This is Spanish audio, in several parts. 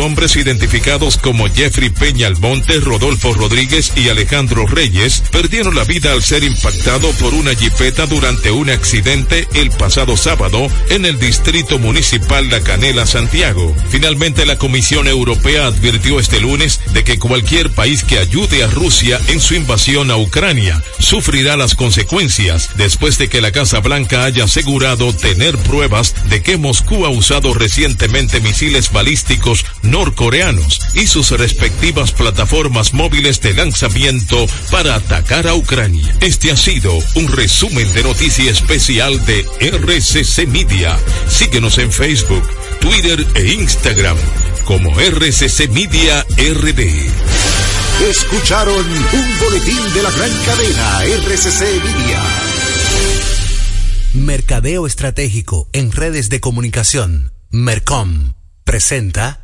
Hombres identificados como Jeffrey Peña Almonte, Rodolfo Rodríguez y Alejandro Reyes perdieron la vida al ser impactado por una jipeta durante un accidente el pasado sábado en el distrito municipal La Canela, Santiago. Finalmente, la Comisión Europea advirtió este lunes de que cualquier país que ayude a Rusia en su invasión a Ucrania sufrirá las consecuencias después de que la Casa Blanca haya asegurado tener pruebas de que Moscú ha usado recientemente misiles balísticos norcoreanos y sus respectivas plataformas móviles de lanzamiento para atacar a Ucrania. Este ha sido un resumen de noticia especial de RCC Media. Síguenos en Facebook, Twitter e Instagram como RCC Media RD. Escucharon un boletín de la gran cadena RCC Media. Mercadeo Estratégico en redes de comunicación. Mercom presenta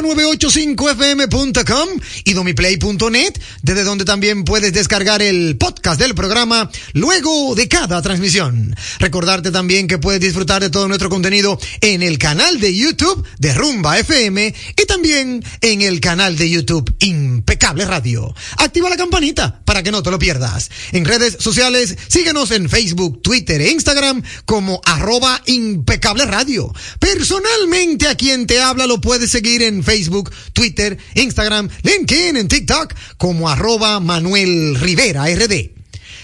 rumba985fm.com y domiplay.net, desde donde también puedes descargar el podcast del programa luego de cada transmisión. Recordarte también que puedes disfrutar de todo nuestro contenido en el canal de YouTube de Rumba FM y también en el canal de YouTube Impecable Radio. Activa la campanita para que no te lo pierdas. En redes sociales, síguenos en Facebook, Twitter e Instagram como arroba impecable radio. Personalmente a quien te habla lo puedes seguir en Facebook, Twitter, Instagram, LinkedIn, en TikTok como arroba Manuel Rivera RD.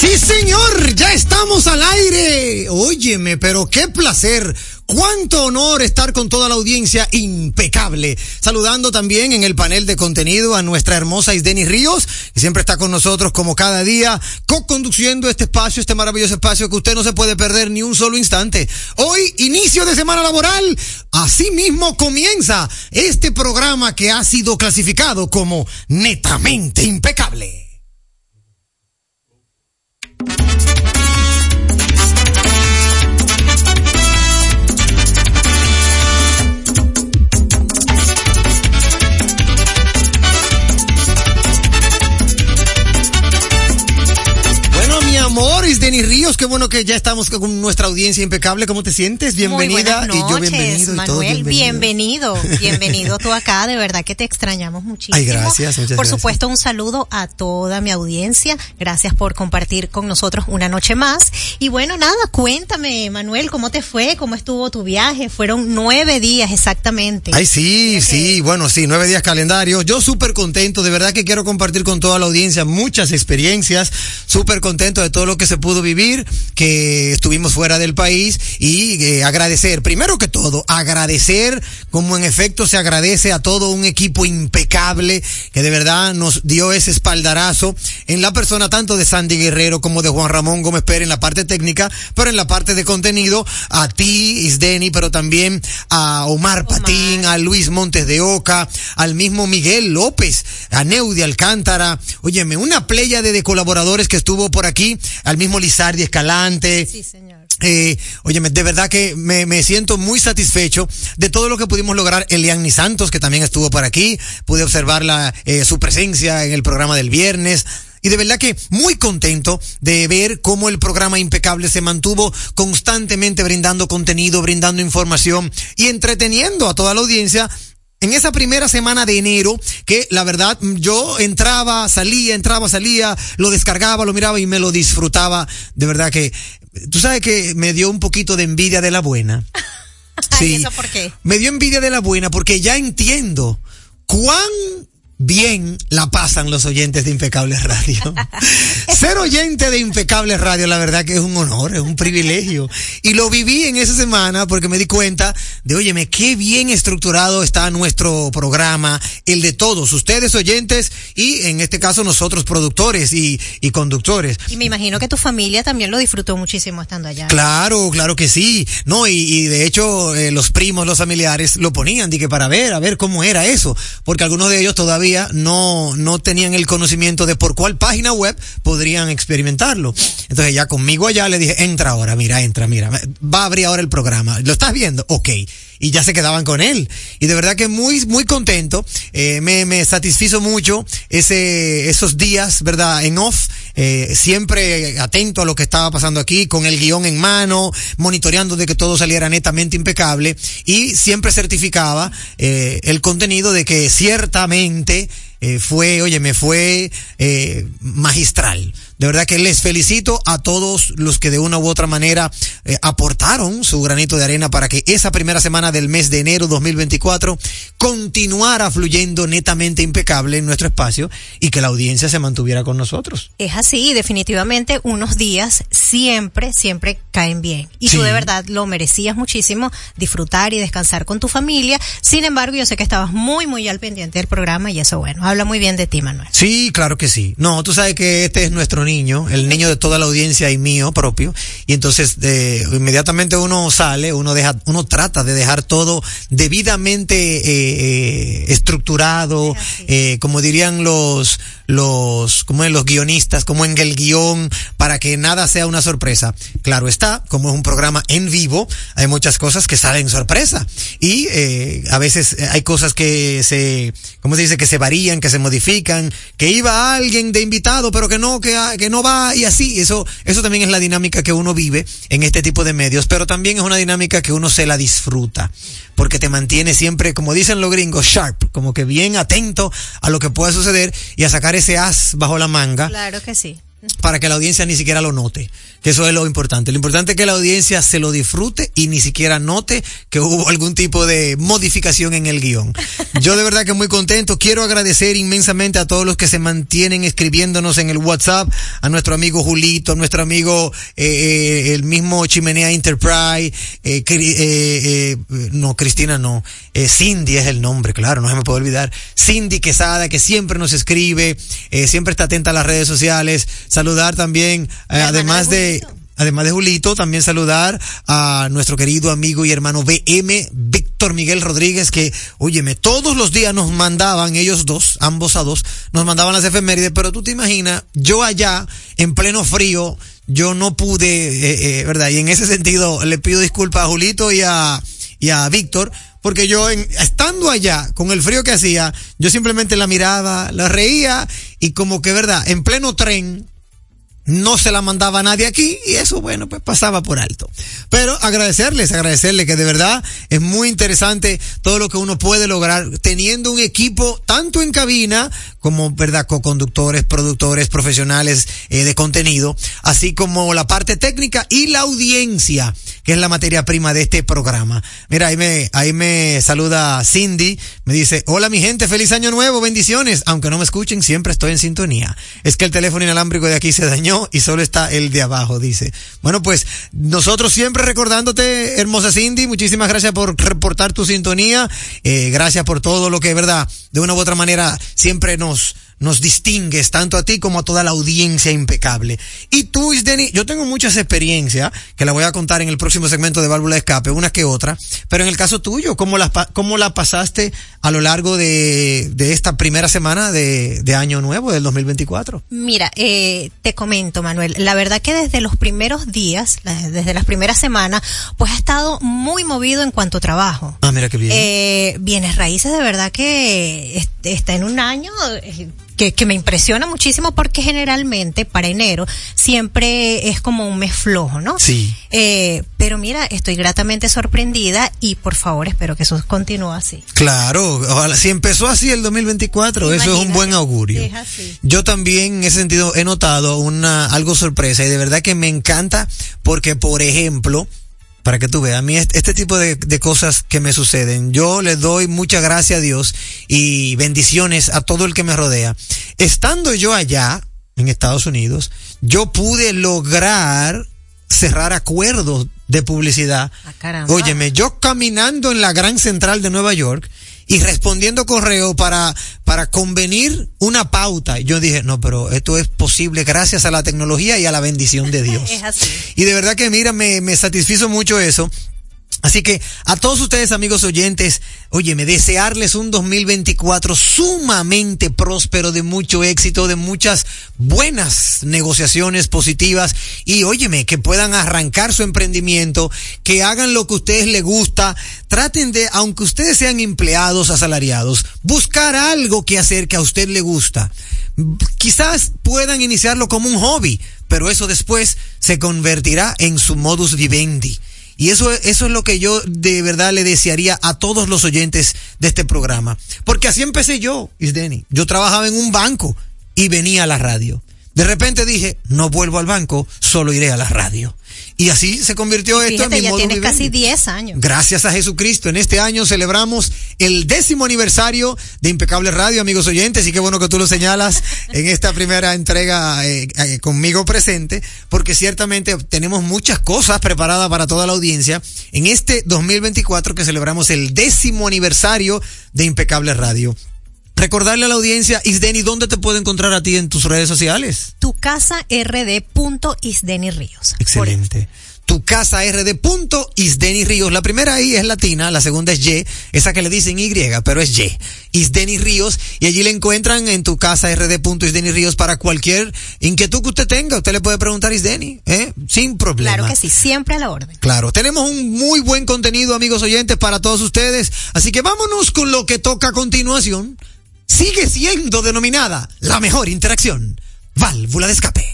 Sí, señor, ya estamos al aire. Óyeme, pero qué placer Cuánto honor estar con toda la audiencia impecable. Saludando también en el panel de contenido a nuestra hermosa Isdeni Ríos, que siempre está con nosotros como cada día, co-conduciendo este espacio, este maravilloso espacio que usted no se puede perder ni un solo instante. Hoy, inicio de semana laboral. Asimismo comienza este programa que ha sido clasificado como netamente impecable. Ríos, qué bueno que ya estamos con nuestra audiencia impecable. ¿Cómo te sientes? Bienvenida. Muy buenas y yo noches, bienvenido. y Manuel, bienvenidos. bienvenido, bienvenido tú acá, de verdad que te extrañamos muchísimo. Ay, gracias, muchas Por gracias. supuesto, un saludo a toda mi audiencia, gracias por compartir con nosotros una noche más. Y bueno, nada, cuéntame, Manuel, ¿cómo te fue? ¿Cómo estuvo tu viaje? Fueron nueve días exactamente. Ay, sí, sí, bueno, sí, nueve días calendario. Yo súper contento, de verdad que quiero compartir con toda la audiencia muchas experiencias, súper contento de todo lo que se pudo vivir, que estuvimos fuera del país y eh, agradecer, primero que todo, agradecer como en efecto se agradece a todo un equipo impecable que de verdad nos dio ese espaldarazo en la persona tanto de Sandy Guerrero como de Juan Ramón Gómez Pérez en la parte técnica, pero en la parte de contenido, a ti, Isdeni, pero también a Omar Patín, a Luis Montes de Oca, al mismo Miguel López, a Neudi Alcántara, óyeme, una playa de, de colaboradores que estuvo por aquí, al mismo Lizardi Escalante. Sí, señor. Eh, óyeme, de verdad que me, me siento muy satisfecho de todo lo que pudimos lograr. Eliani Santos, que también estuvo por aquí, pude observar la, eh, su presencia en el programa del viernes. Y de verdad que muy contento de ver cómo el programa impecable se mantuvo constantemente brindando contenido, brindando información y entreteniendo a toda la audiencia en esa primera semana de enero, que la verdad yo entraba, salía, entraba, salía, lo descargaba, lo miraba y me lo disfrutaba. De verdad que, tú sabes que me dio un poquito de envidia de la buena. Ay, ¿eso por qué? Me dio envidia de la buena porque ya entiendo cuán bien la pasan los oyentes de Impecables Radio. Ser oyente de Impecables Radio, la verdad que es un honor, es un privilegio. Y lo viví en esa semana porque me di cuenta de, óyeme, qué bien estructurado está nuestro programa, el de todos, ustedes oyentes y en este caso nosotros productores y, y conductores. Y me imagino que tu familia también lo disfrutó muchísimo estando allá. Claro, claro que sí. No, y, y de hecho eh, los primos, los familiares lo ponían, di que para ver, a ver cómo era eso, porque algunos de ellos todavía no, no tenían el conocimiento de por cuál página web podrían experimentarlo. Entonces ya conmigo allá le dije, entra ahora, mira, entra, mira, va a abrir ahora el programa. ¿Lo estás viendo? Ok. Y ya se quedaban con él. Y de verdad que muy, muy contento. Eh, me, me satisfizo mucho ese, esos días, ¿verdad? En off, eh, siempre atento a lo que estaba pasando aquí, con el guion en mano, monitoreando de que todo saliera netamente impecable y siempre certificaba eh, el contenido de que ciertamente eh, fue, oye, me fue eh, magistral. De verdad que les felicito a todos los que de una u otra manera eh, aportaron su granito de arena para que esa primera semana del mes de enero 2024 continuara fluyendo netamente impecable en nuestro espacio y que la audiencia se mantuviera con nosotros. Es así, definitivamente unos días siempre, siempre caen bien. Y tú Sí. de verdad lo merecías muchísimo, disfrutar y descansar con tu familia. Sin embargo, yo sé que estabas muy, muy al pendiente del programa y eso, bueno, habla muy bien de ti, Manuel. Sí, claro que sí. No, tú sabes que este es nuestro niño, el niño de toda la audiencia y mío propio. Y entonces, eh, inmediatamente uno sale, uno deja, uno trata de dejar todo debidamente eh, eh, estructurado, eh, como dirían los, los, como en los guionistas, como en el guion, para que nada sea una sorpresa. Claro está, como es un programa en vivo, hay muchas cosas que salen sorpresa. Y eh, a veces hay cosas que se, ¿cómo se dice? Que se varían, que se modifican, que iba alguien de invitado, pero que no, que, que no va y así. Eso, eso también es la dinámica que uno vive en este tipo de medios, pero también es una dinámica que uno se la disfruta, porque te mantiene siempre, como dicen los gringos, sharp, como que bien atento a lo que pueda suceder y a sacar ese as bajo la manga. Claro que sí. Para que la audiencia ni siquiera lo note, que eso es lo importante. Lo importante es que la audiencia se lo disfrute y ni siquiera note que hubo algún tipo de modificación en el guion. Yo de verdad que muy contento. Quiero agradecer inmensamente a todos los que se mantienen escribiéndonos en el WhatsApp, a nuestro amigo Julito, a nuestro amigo eh, eh, el mismo Chimenea Enterprise, eh, eh, eh, no, Cristina no, Cindy es el nombre, claro, no se me puede olvidar. Cindy Quesada, que siempre nos escribe, siempre está atenta a las redes sociales. Saludar también, eh, además de de, además de Julito, también saludar a nuestro querido amigo y hermano BM, Víctor Miguel Rodríguez, que, óyeme, todos los días nos mandaban, ellos dos, ambos a dos, nos mandaban las efemérides, pero tú te imaginas, yo allá, en pleno frío, yo no pude, eh, eh, ¿verdad? Y en ese sentido, le pido disculpas a Julito y a, y a Víctor, porque yo en, estando allá, con el frío que hacía, yo simplemente la miraba, la reía, y como que, ¿verdad? En pleno tren, no se la mandaba a nadie aquí y eso, bueno, pues pasaba por alto. Pero agradecerles, agradecerles que de verdad es muy interesante todo lo que uno puede lograr teniendo un equipo tanto en cabina como, verdad, co-conductores, productores, profesionales eh, de contenido, así como la parte técnica y la audiencia, que es la materia prima de este programa. Mira, ahí me, ahí me saluda Cindy, me dice, hola mi gente, feliz año nuevo, bendiciones. Aunque no me escuchen, siempre estoy en sintonía. Es que el teléfono inalámbrico de aquí se dañó y solo está el de abajo, dice. Bueno, pues nosotros siempre recordándote, hermosa Cindy, muchísimas gracias por reportar tu sintonía, eh, gracias por todo lo que, verdad, de una u otra manera siempre nos, nós nos distingues tanto a ti como a toda la audiencia impecable. Y tú, Isdeni, yo tengo muchas experiencias que la voy a contar en el próximo segmento de Válvula de Escape, una que otra, pero en el caso tuyo, ¿cómo la, cómo la pasaste a lo largo de, de esta primera semana de, de Año Nuevo, del 2024? Mira, eh, te comento, Manuel, la verdad que desde los primeros días, desde las primeras semanas, pues ha estado muy movido en cuanto a trabajo. Ah, mira qué bien. Eh, bienes raíces de verdad que est- está en un año eh, que, que me impresiona muchísimo porque generalmente para enero siempre es como un mes flojo, ¿no? Sí. Eh, pero mira, estoy gratamente sorprendida y por favor espero que eso continúe así. Claro, ojalá, si empezó así el 2024, eso es un Imagínate, buen augurio. es así. Yo también en ese sentido he notado una algo sorpresa y de verdad que me encanta porque, por ejemplo, para que tú veas, a mí este, este tipo de, de cosas que me suceden, yo le doy mucha gracia a Dios y bendiciones a todo el que me rodea. Estando yo allá, en Estados Unidos, yo pude lograr cerrar acuerdos de publicidad. Ah. Óyeme, yo caminando en la gran central de Nueva York y respondiendo correo para, para convenir una pauta. Yo dije, no, pero esto es posible gracias a la tecnología y a la bendición de Dios. Es así. Y de verdad que mira, me, me satisfizo mucho eso. Así que a todos ustedes amigos oyentes, óyeme, desearles un 2024 sumamente próspero, de mucho éxito, de muchas buenas negociaciones positivas y óyeme, que puedan arrancar su emprendimiento, que hagan lo que a ustedes les gusta, traten de, aunque ustedes sean empleados asalariados, buscar algo que hacer que a usted le gusta. Quizás puedan iniciarlo como un hobby, pero eso después se convertirá en su modus vivendi. Y eso, eso es lo que yo de verdad le desearía a todos los oyentes de este programa. Porque así empecé yo, Isdeni. Yo trabajaba en un banco y venía a la radio. De repente dije, no vuelvo al banco, solo iré a la radio. Y así se convirtió esto Fíjate, en mi ya tienes vivendi. casi 10 años. Gracias a Jesucristo. En este año celebramos el décimo aniversario de Impecable Radio, amigos oyentes, y qué bueno que tú lo señalas en esta primera entrega eh, eh, conmigo presente, porque ciertamente tenemos muchas cosas preparadas para toda la audiencia en este 2024 que celebramos el décimo aniversario de Impecable Radio. Recordarle a la audiencia, Isdeni, ¿dónde te puedo encontrar a ti en tus redes sociales? Tu casa rd.isdeni Ríos. Excelente. Tu casa RD punto Isdeni Ríos. La primera I es latina, la segunda es Y, esa que le dicen Y, pero es Y. Isdeni Ríos. Y allí le encuentran en tu casa RD punto Isdeni Ríos para cualquier inquietud que usted tenga. Usted le puede preguntar a Isdeni, ¿eh? Sin problema. Claro que sí, siempre a la orden. Claro, tenemos un muy buen contenido, amigos oyentes, para todos ustedes. Así que vámonos con lo que toca a continuación. Sigue siendo denominada la mejor interacción. Válvula de escape.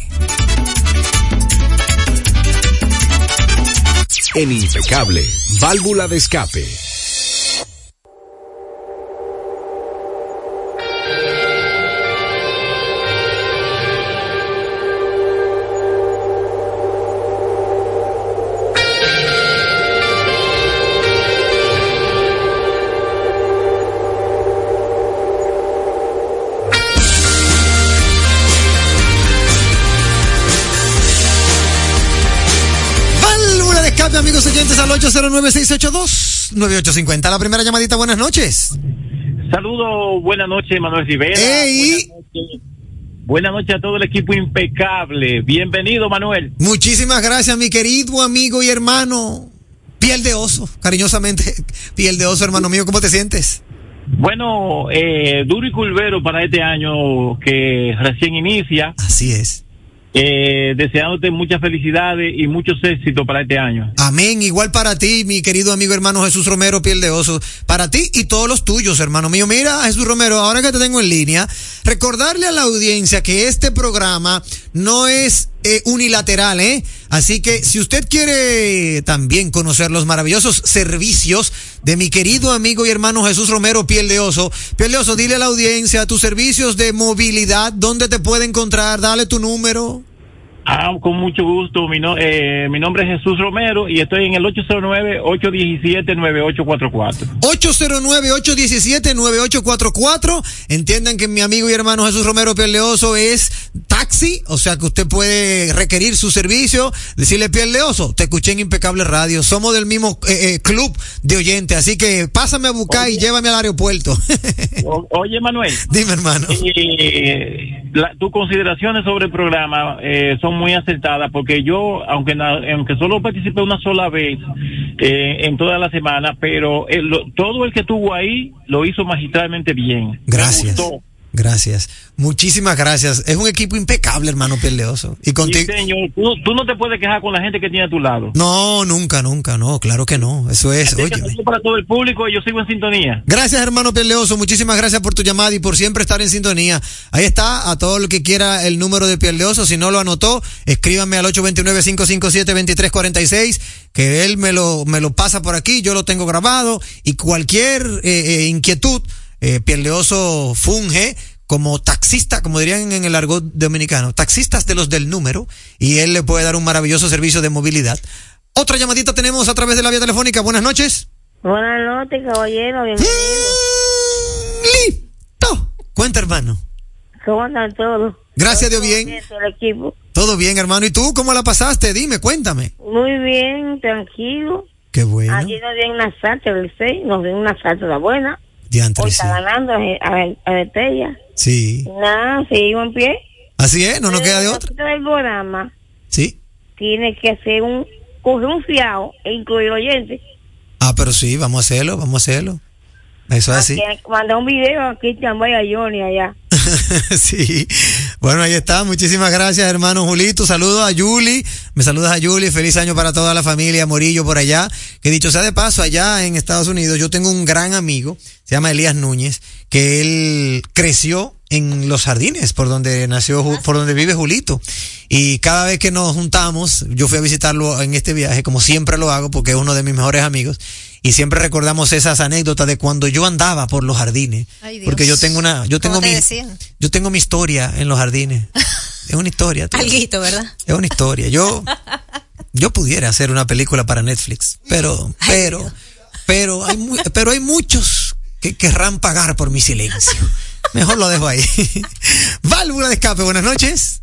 En Impecable, válvula de escape. 809-682-9850. La primera llamadita, buenas noches. Saludos, buenas noches, Manuel Rivera. Ey. Buenas noches. Buenas noches a todo el equipo impecable. Bienvenido, Manuel. Muchísimas gracias, mi querido amigo y hermano. Piel de oso, cariñosamente. Piel de oso, hermano mío, ¿cómo te sientes? Bueno, eh, duro y culvero para este año que recién inicia. Así es. Eh, deseándote muchas felicidades y muchos éxitos para este año. Amén. Igual para ti, mi querido amigo hermano Jesús Romero, piel de oso. Para ti y todos los tuyos, hermano mío. Mira, Jesús Romero, ahora que te tengo en línea, recordarle a la audiencia que este programa no es eh, unilateral, ¿eh? Así que si usted quiere también conocer los maravillosos servicios de mi querido amigo y hermano Jesús Romero, piel de oso, piel de oso, dile a la audiencia tus servicios de movilidad, dónde te puede encontrar, dale tu número. Ah, con mucho gusto. Mi, no- eh, mi nombre es Jesús Romero y estoy en el 809-817-9844. 809-817-9844. Entiendan que mi amigo y hermano Jesús Romero Pierleoso es taxi, o sea que usted puede requerir su servicio, decirle Pierleoso, te escuché en Impecable Radio, somos del mismo eh, eh, club de oyentes, así que pásame a buscar y llévame al aeropuerto. O- oye, Manuel. Dime, hermano. Eh, la- tus consideraciones sobre el programa eh, muy acertadas porque yo, aunque aunque solo participé una sola vez eh, en toda la semana, pero el- lo- todo el que estuvo ahí lo hizo magistralmente bien. Me Gracias. gustó. Gracias. Muchísimas gracias. Es un equipo impecable, hermano Pierleoso. Y Sí, contigo. señor, tú, tú no te puedes quejar con la gente que tiene a tu lado. No, nunca, nunca, no, claro que no. Eso es, oye. para todo el público y yo sigo en sintonía. Gracias, hermano Pierleoso. Muchísimas gracias por tu llamada y por siempre estar en sintonía. Ahí está, a todo el que quiera el número de Pierleoso. Si no lo anotó, escríbame al 829-557-2346, que él me lo, me lo pasa por aquí, yo lo tengo grabado. Y cualquier eh, eh, inquietud, eh, Pierleoso funge como taxista, como dirían en el argot dominicano, taxistas de los del número, y él le puede dar un maravilloso servicio de movilidad. Otra llamadita tenemos a través de la vía telefónica. Buenas noches. Buenas noches, caballero, bienvenido. Listo. Cuenta, hermano. ¿Cómo están todos? Gracias, Dios ¿Cómo bien. está El equipo. Todo bien, hermano. ¿Y tú cómo la pasaste? Dime, cuéntame. Muy bien, tranquilo. Qué bueno. Ayer nos dieron una salsa del 6, nos dieron una salsa buena. Diantre, Hoy sí. está ganando a, a, a Betella. Sí. Nada, seguimos en pie. Así es, no nos queda de otra. nosotros El programa Sí. tiene que hacer un, coger un fiado e incluir oyentes. Ah, pero sí, vamos a hacerlo, vamos a hacerlo. Eso es así. Que Mandar un video a Cristian Bay a Johnny allá. sí. Bueno, ahí está. Muchísimas gracias, hermano Julito. Saludos a Yuli. Me saludas a Yuli. Feliz año para toda la familia Morillo por allá. Que dicho sea de paso, allá en Estados Unidos, yo tengo un gran amigo, se llama Elías Núñez, que él creció en los jardines por donde nació, por donde vive Julito. Y cada vez que nos juntamos, yo fui a visitarlo en este viaje, como siempre lo hago, porque es uno de mis mejores amigos. Y siempre recordamos esas anécdotas de cuando yo andaba por los jardines. Ay. Porque yo tengo una, yo tengo ¿Cómo te mi, decían? yo tengo mi historia en los jardines. Es una historia. Alguito, ¿verdad? Es una historia. Yo, yo pudiera hacer una película para Netflix, pero, pero, pero hay, pero hay muchos que querrán pagar por mi silencio. Mejor lo dejo ahí. Válvula de escape, buenas noches.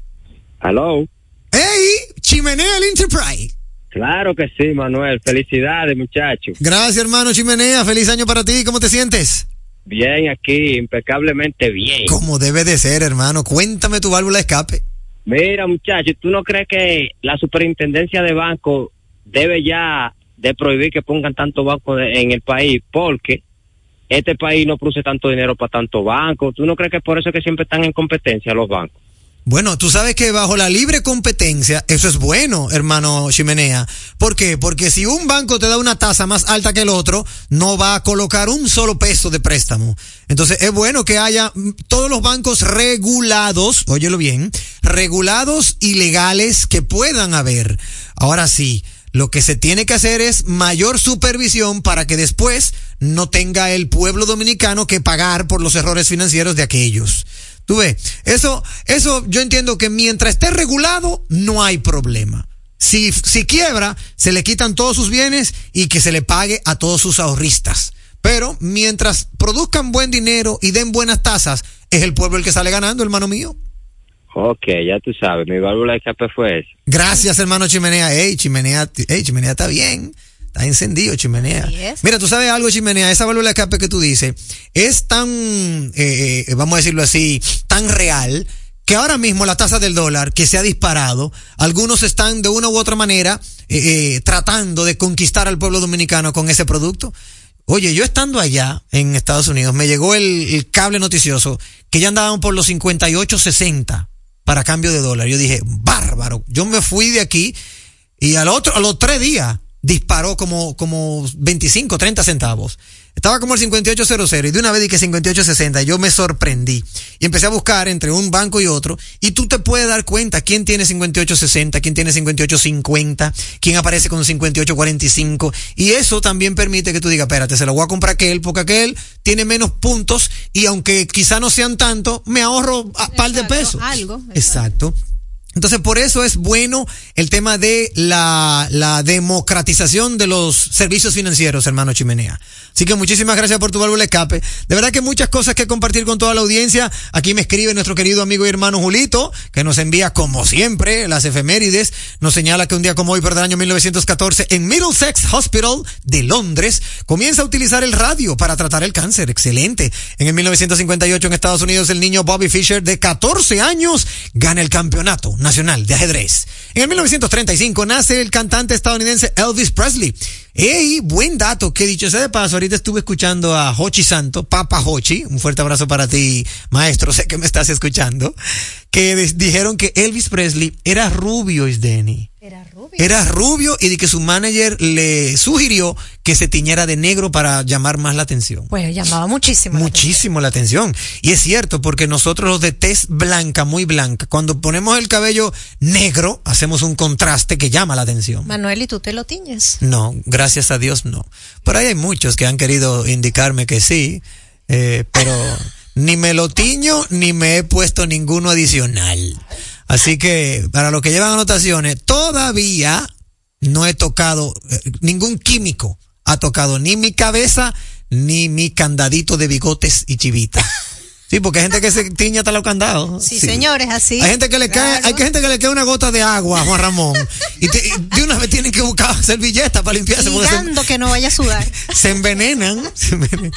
Hello. Hey, Chimenea el Enterprise. Claro que sí, Manuel. Felicidades, muchacho. Gracias, hermano Chimenea. Feliz año para ti. ¿Cómo te sientes? Bien aquí, impecablemente bien. Como debe de ser, hermano. Cuéntame tu válvula de escape. Mira, muchacho, ¿tú no crees que la superintendencia de banco debe ya de prohibir que pongan tanto banco de- en el país? Porque este país no produce tanto dinero para tanto banco. ¿Tú no crees que por eso es que siempre están en competencia los bancos? Bueno, tú sabes que bajo la libre competencia, eso es bueno, hermano Chimenea. ¿Por qué? Porque si un banco te da una tasa más alta que el otro, no va a colocar un solo peso de préstamo. Entonces, es bueno que haya todos los bancos regulados, óyelo bien, regulados y legales que puedan haber. Ahora sí, lo que se tiene que hacer es mayor supervisión para que después no tenga el pueblo dominicano que pagar por los errores financieros de aquellos. Tú ves, eso, eso yo entiendo que mientras esté regulado, no hay problema. Si, si quiebra, se le quitan todos sus bienes y que se le pague a todos sus ahorristas. Pero mientras produzcan buen dinero y den buenas tasas, es el pueblo el que sale ganando, hermano mío. Ok, ya tú sabes, mi válvula de escape fue esa. Gracias, hermano Chimenea. Ey, Chimenea, ey, Chimenea está bien. Está encendido, chimenea. Mira, tú sabes algo, chimenea, esa válvula de escape que tú dices es tan, eh, eh, vamos a decirlo así, tan real que ahora mismo la tasa del dólar que se ha disparado, algunos están de una u otra manera eh, eh, tratando de conquistar al pueblo dominicano con ese producto. Oye, yo estando allá en Estados Unidos, me llegó el, el cable noticioso que ya andaban por los 58.60 para cambio de dólar. Yo dije, bárbaro. Yo me fui de aquí y al otro, a los tres días disparó como, como 25, 30 centavos. Estaba como el 5800 y de una vez dije 5860. Yo me sorprendí y empecé a buscar entre un banco y otro y tú te puedes dar cuenta quién tiene 5860, quién tiene 5850, quién aparece con 5845 y eso también permite que tú digas, espérate, se lo voy a comprar aquel porque aquel tiene menos puntos y aunque quizá no sean tanto, me ahorro a par de Exacto, pesos. algo, Exacto. Entonces, por eso es bueno el tema de la, la democratización de los servicios financieros, hermano Chimenea. Así que muchísimas gracias por tu válvula escape. De verdad que muchas cosas que compartir con toda la audiencia. Aquí me escribe nuestro querido amigo y hermano Julito, que nos envía como siempre las efemérides. Nos señala que un día como hoy, pero del año 1914, en Middlesex Hospital de Londres, comienza a utilizar el radio para tratar el cáncer. Excelente. En el 1958 en Estados Unidos, el niño Bobby Fischer de 14 años gana el campeonato nacional de ajedrez. En el 1935 nace el cantante estadounidense Elvis Presley. Ey, buen dato, que dicho sea de paso, ahorita estuve escuchando a Hochi Santo, Papa Hochi, un fuerte abrazo para ti, maestro, sé que me estás escuchando, que dijeron que Elvis Presley era rubio, Isdeni. Era rubio. Era rubio y de que su manager le sugirió que se tiñera de negro para llamar más la atención. Pues llamaba muchísimo. la Muchísimo la atención. Y es cierto, porque nosotros los de tez blanca, muy blanca, cuando ponemos el cabello negro, hacemos un contraste que llama la atención. Manuel, ¿y tú te lo tiñes? No, gracias a Dios no. Por ahí hay muchos que han querido indicarme que sí, eh, pero ni me lo tiño ni me he puesto ninguno adicional. Así que para los que llevan anotaciones, todavía no he tocado eh, ningún químico ha tocado ni mi cabeza ni mi candadito de bigotes y chivita. Sí, porque hay gente que se tiña hasta los candados. Sí, señores, así. Hay gente que le cae, hay gente que le cae una gota de agua a Juan Ramón. Y, te- y de una vez tienen que buscar servilletas para limpiarse Ligando que no vaya a sudar. se envenenan. se envenenan.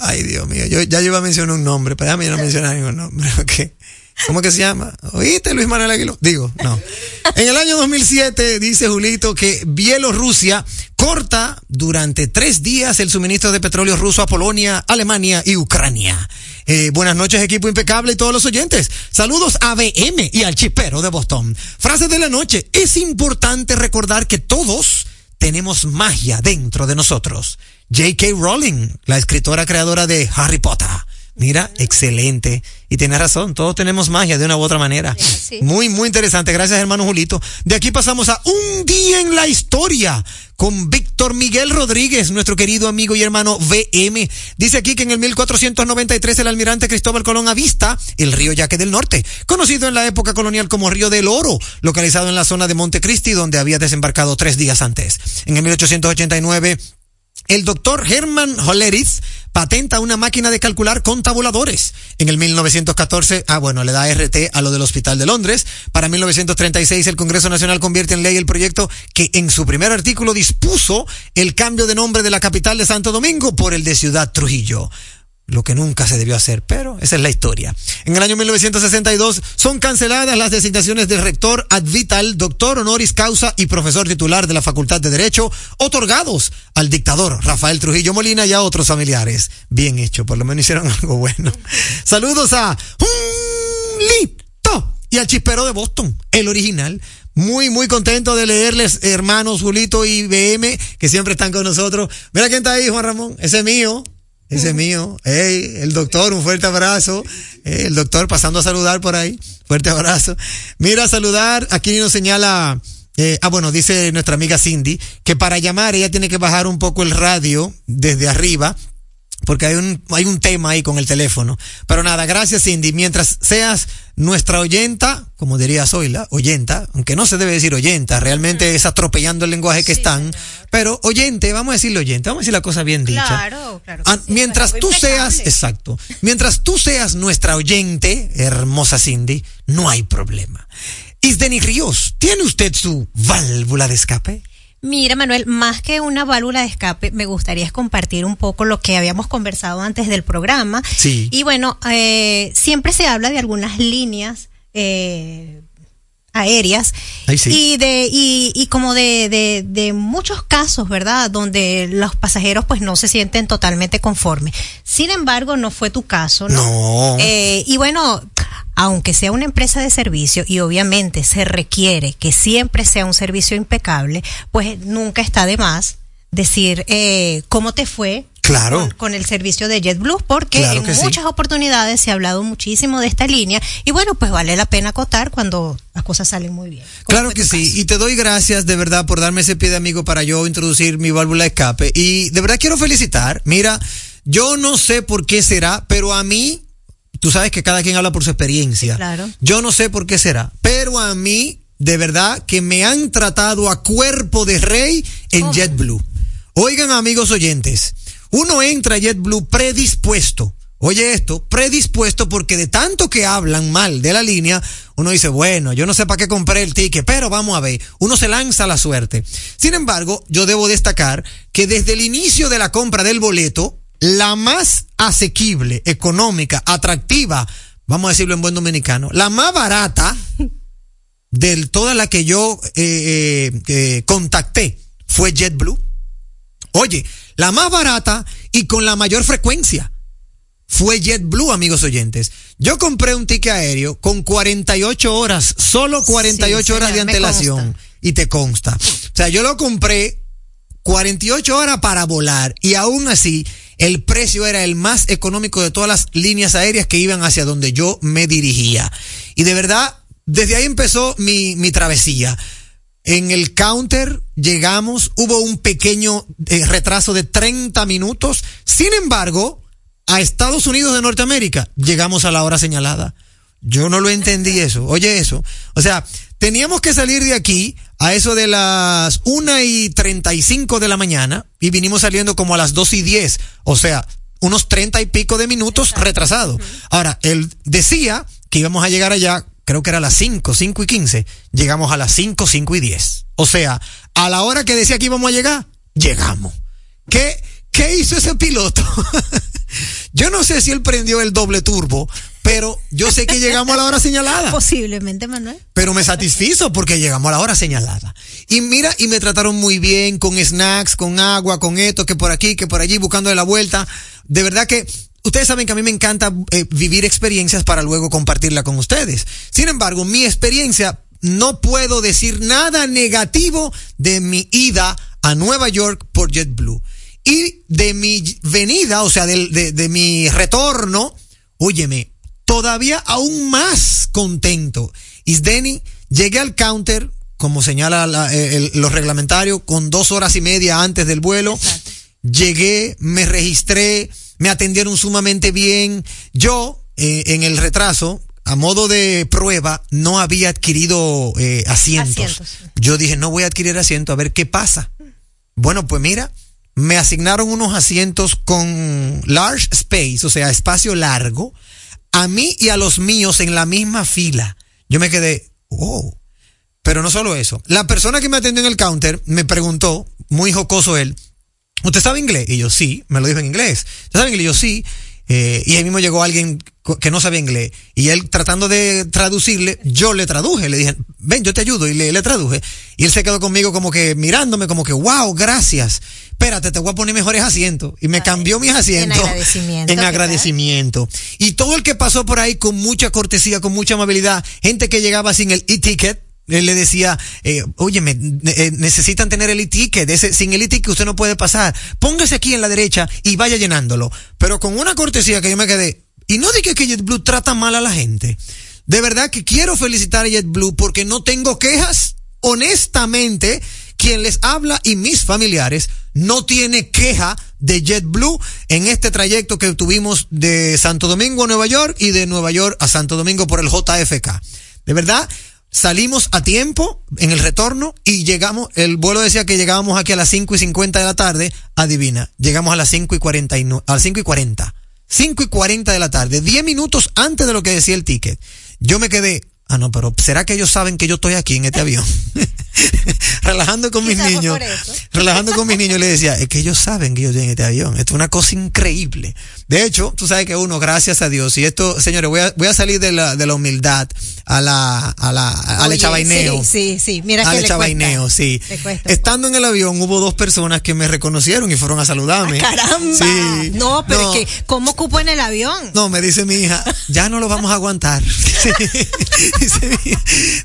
Ay, Dios mío, yo ya yo iba a mencionar un nombre, pero déjame no mencionar ningún nombre. ok. ¿Cómo que se llama? ¿Oíste, Luis Manuel Aguiló? Digo, no. En el año 2007, dice Julito, que Bielorrusia corta durante tres días el suministro de petróleo ruso a Polonia, Alemania y Ucrania. Eh, buenas noches, equipo impecable y todos los oyentes. Saludos a BM y al chipero de Boston. Frase de la noche. Es importante recordar que todos tenemos magia dentro de nosotros. J.K. Rowling, la escritora creadora de Harry Potter. Mira, excelente. Y tienes razón, todos tenemos magia de una u otra manera. Sí. Muy, muy interesante. Gracias, hermano Julito. De aquí pasamos a un día en la historia con Víctor Miguel Rodríguez, nuestro querido amigo y hermano VM. Dice aquí que en el 1493 el almirante Cristóbal Colón avista el río Yaque del Norte, conocido en la época colonial como Río del Oro, localizado en la zona de Montecristi, donde había desembarcado tres días antes. En el 1889 el doctor Hermann Hollerith patenta una máquina de calcular con tabuladores. En el 1914, ah bueno, le da RT a lo del Hospital de Londres. Para 1936 el Congreso Nacional convierte en ley el proyecto que en su primer artículo dispuso el cambio de nombre de la capital de Santo Domingo por el de Ciudad Trujillo lo que nunca se debió hacer, pero esa es la historia. En el año 1962 son canceladas las designaciones de rector ad vital, doctor honoris causa y profesor titular de la Facultad de Derecho, otorgados al dictador Rafael Trujillo Molina y a otros familiares. Bien hecho, por lo menos hicieron algo bueno. Saludos a Julito y al chispero de Boston, el original. Muy, muy contento de leerles, hermanos Julito y BM, que siempre están con nosotros. Mira quién está ahí, Juan Ramón. Ese es mío. Ese es mío. Ey, el doctor, un fuerte abrazo. El doctor pasando a saludar por ahí. Fuerte abrazo. Mira, saludar. Aquí nos señala. eh, ah, bueno, dice nuestra amiga Cindy que para llamar ella tiene que bajar un poco el radio desde arriba porque hay un, hay un tema ahí con el teléfono. Pero nada, gracias Cindy. Mientras seas nuestra oyenta, como diría Zoila, oyenta, aunque no se debe decir oyenta, realmente es atropellando el lenguaje que están, pero oyente, vamos a decirle oyente, vamos a decir la cosa bien dicha. Claro, claro. Ah, sí, mientras tú seas, exacto, mientras tú seas nuestra oyente, hermosa Cindy, no hay problema. Isdeni Ríos, ¿tiene usted su válvula de escape? Mira, Manuel, más que una válvula de escape, me gustaría compartir un poco lo que habíamos conversado antes del programa. Sí. Y bueno, eh, siempre se habla de algunas líneas eh, aéreas sí. y de y, y como de, de, de muchos casos, ¿verdad? Donde los pasajeros pues no se sienten totalmente conformes. Sin embargo, no fue tu caso, ¿no? No. Eh, y bueno, aunque sea una empresa de servicio y obviamente se requiere que siempre sea un servicio impecable, pues nunca está de más decir eh, cómo te fue Claro. con, con el servicio de JetBlue, porque Claro en sí. muchas oportunidades se ha hablado muchísimo de esta línea y bueno, pues vale la pena acotar cuando las cosas salen muy bien. ¿Cómo Claro que sí, caso? y te doy gracias de verdad por darme ese pie de amigo para yo introducir mi válvula de escape. Y de verdad quiero felicitar. Mira, yo no sé por qué será, pero a mí, tú sabes que cada quien habla por su experiencia. Sí, claro. Yo no sé por qué será, pero a mí, de verdad, que me han tratado a cuerpo de rey en. JetBlue. Oigan, amigos oyentes, uno entra a JetBlue predispuesto. Oye esto, predispuesto porque de tanto que hablan mal de la línea, uno dice, bueno, yo no sé para qué compré el ticket, pero vamos a ver, uno se lanza a la suerte. Sin embargo, yo debo destacar que desde el inicio de la compra del boleto, la más asequible, económica, atractiva, vamos a decirlo en buen dominicano, la más barata de todas las que yo eh, eh, eh, contacté fue JetBlue. Oye, la más barata y con la mayor frecuencia fue JetBlue, amigos oyentes. Yo compré un ticket aéreo con 48 horas, solo 48 Sí, horas de señor, antelación. Y te consta. O sea, yo lo compré 48 horas para volar y aún así el precio era el más económico de todas las líneas aéreas que iban hacia donde yo me dirigía. Y de verdad, desde ahí empezó mi, mi travesía. En el counter llegamos, hubo un pequeño eh, retraso de 30 minutos. Sin embargo, a Estados Unidos de Norteamérica llegamos a la hora señalada. Yo no lo entendí eso. Oye eso. O sea, teníamos que salir de aquí a eso de las una y 35 de la mañana y vinimos saliendo como a las dos y 10. O sea, unos 30 y pico de minutos retrasado. Ahora, él decía que íbamos a llegar allá, creo que era a las 5, 5 y 15. Llegamos a las 5, 5 y 10. O sea, a la hora que decía que íbamos a llegar, llegamos. ¿Qué, qué hizo ese piloto? yo no sé si él prendió el doble turbo, pero yo sé que llegamos a la hora señalada Posiblemente, Manuel. pero me satisfizo porque llegamos a la hora señalada. Y mira, y me trataron muy bien con snacks, con agua, con esto, que por aquí, que por allí, buscando de la vuelta. De verdad que ustedes saben que a mí me encanta eh, vivir experiencias para luego compartirla con ustedes. Sin embargo, mi experiencia, no puedo decir nada negativo de mi ida a Nueva York por JetBlue. Y de mi venida, o sea, de, de mi retorno, óyeme, todavía aún más contento. Isdeni, llegué al counter, como señala la- eh, el- los reglamentarios, con dos horas y media antes del vuelo. Exacto. Llegué, me registré, me atendieron sumamente bien. Yo, eh, en el retraso, a modo de prueba, no había adquirido eh, asientos. Asientos. Yo dije, no voy a adquirir asiento, a ver qué pasa. Bueno, pues mira, me asignaron unos asientos con large space, o sea, espacio largo, a mí y a los míos en la misma fila. Yo me quedé, oh. Pero no solo eso. La persona que me atendió en el counter me preguntó, muy jocoso él, ¿usted sabe inglés? Y yo, sí, me lo dijo en inglés. ¿Usted sabe inglés? Y yo, sí. Eh, y ahí mismo llegó alguien que no sabía inglés. Y él tratando de traducirle, yo le traduje. Le dije, ven, yo te ayudo. Y le, le traduje. Y él se quedó conmigo como que mirándome, como que, wow, gracias. Espérate, te voy a poner mejores asientos. Y me Ay, cambió mis asientos. agradecimiento, En ¿qué tal? agradecimiento. Y todo el que pasó por ahí con mucha cortesía, con mucha amabilidad, gente que llegaba sin el e-ticket, él le decía, eh, oye, necesitan tener el e-ticket, sin el e-ticket usted no puede pasar, póngase aquí en la derecha y vaya llenándolo. Pero con una cortesía que yo me quedé, y no dije que JetBlue trata mal a la gente. De verdad que quiero felicitar a JetBlue porque no tengo quejas. Honestamente, quien les habla y mis familiares no tiene queja de JetBlue en este trayecto que tuvimos de Santo Domingo a Nueva York y de Nueva York a Santo Domingo por el JFK. De verdad, salimos a tiempo en el retorno y llegamos, el vuelo decía que llegábamos aquí a las 5 y 50 de la tarde, adivina, llegamos a las 5 y 49, a las 5 y 40. 5 y 40 de la tarde, 10 minutos antes de lo que decía el ticket. Yo me quedé, Ah, no, pero ¿será que ellos saben que yo estoy aquí en este avión? relajando con mis niños. Relajando con mis niños le decía, es que ellos saben que yo estoy en este avión. Esto es una cosa increíble. De hecho, tú sabes que uno, gracias a Dios, y esto, señores, voy a, voy a salir de la, de la humildad a la, a la, al echabaineo. Sí, sí, sí. Mira que Al le chabaineo, cuesta. sí. Estando en el avión hubo dos personas que me reconocieron y fueron a saludarme. Ah, ¡Caramba! Sí. No, pero No. es que, ¿cómo cupo en el avión? No, me dice mi hija, ya no lo vamos a aguantar. dice, mi,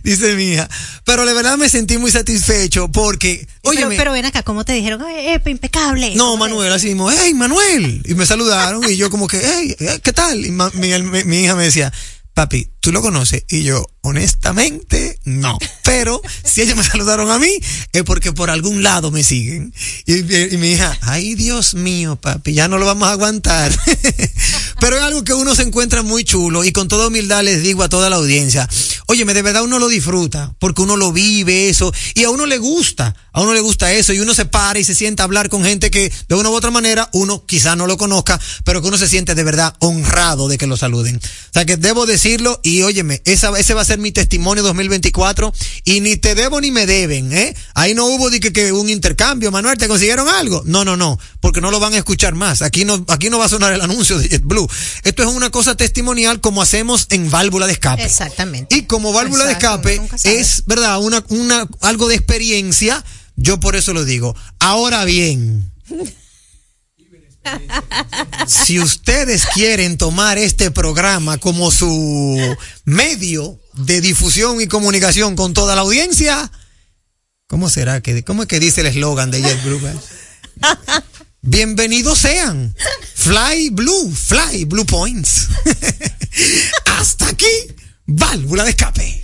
dice mi hija. Pero de verdad me sentí muy satisfecho porque, oye, pero, pero ven acá, ¿cómo te dijeron? Eh, impecable. no, ¿Cómo te- Manuel, así mismo, hey, Manuel. Y me saludaron y yo como que, hey, eh, ¿qué tal? Y ma- mi, mi- mi hija me decía, papi, ¿tú lo conoces? Y yo, honestamente, no. Pero si ellos me saludaron a mí, es porque por algún lado me siguen. Y, y mi hija, ay Dios mío, papi, ya no lo vamos a aguantar. Pero es algo que uno se encuentra muy chulo y con toda humildad les digo a toda la audiencia, óyeme, de verdad uno lo disfruta, porque uno lo vive eso y a uno le gusta, a uno le gusta eso y uno se para y se sienta a hablar con gente que de una u otra manera uno quizá no lo conozca, pero que uno se siente de verdad honrado de que lo saluden. O sea que debo decirlo y óyeme, esa, ese va a ser mi testimonio 2024 y ni te debo ni me deben, ¿eh? Ahí no hubo de que, que un intercambio, Manuel, ¿te consiguieron algo? No, no, no, porque no lo van a escuchar más. Aquí no, aquí no va a sonar el anuncio de JetBlue. Esto es una cosa testimonial como hacemos en válvula de escape. Exactamente. Y como válvula de escape es, ¿verdad? Una, una, algo de experiencia. Yo por eso lo digo. Ahora bien, si ustedes quieren tomar este programa como su medio de difusión y comunicación con toda la audiencia, ¿cómo será que, cómo es que dice el eslogan de JetBlue? eh? Bienvenidos sean. Fly Blue, Fly Blue Points. Hasta aquí, válvula de escape.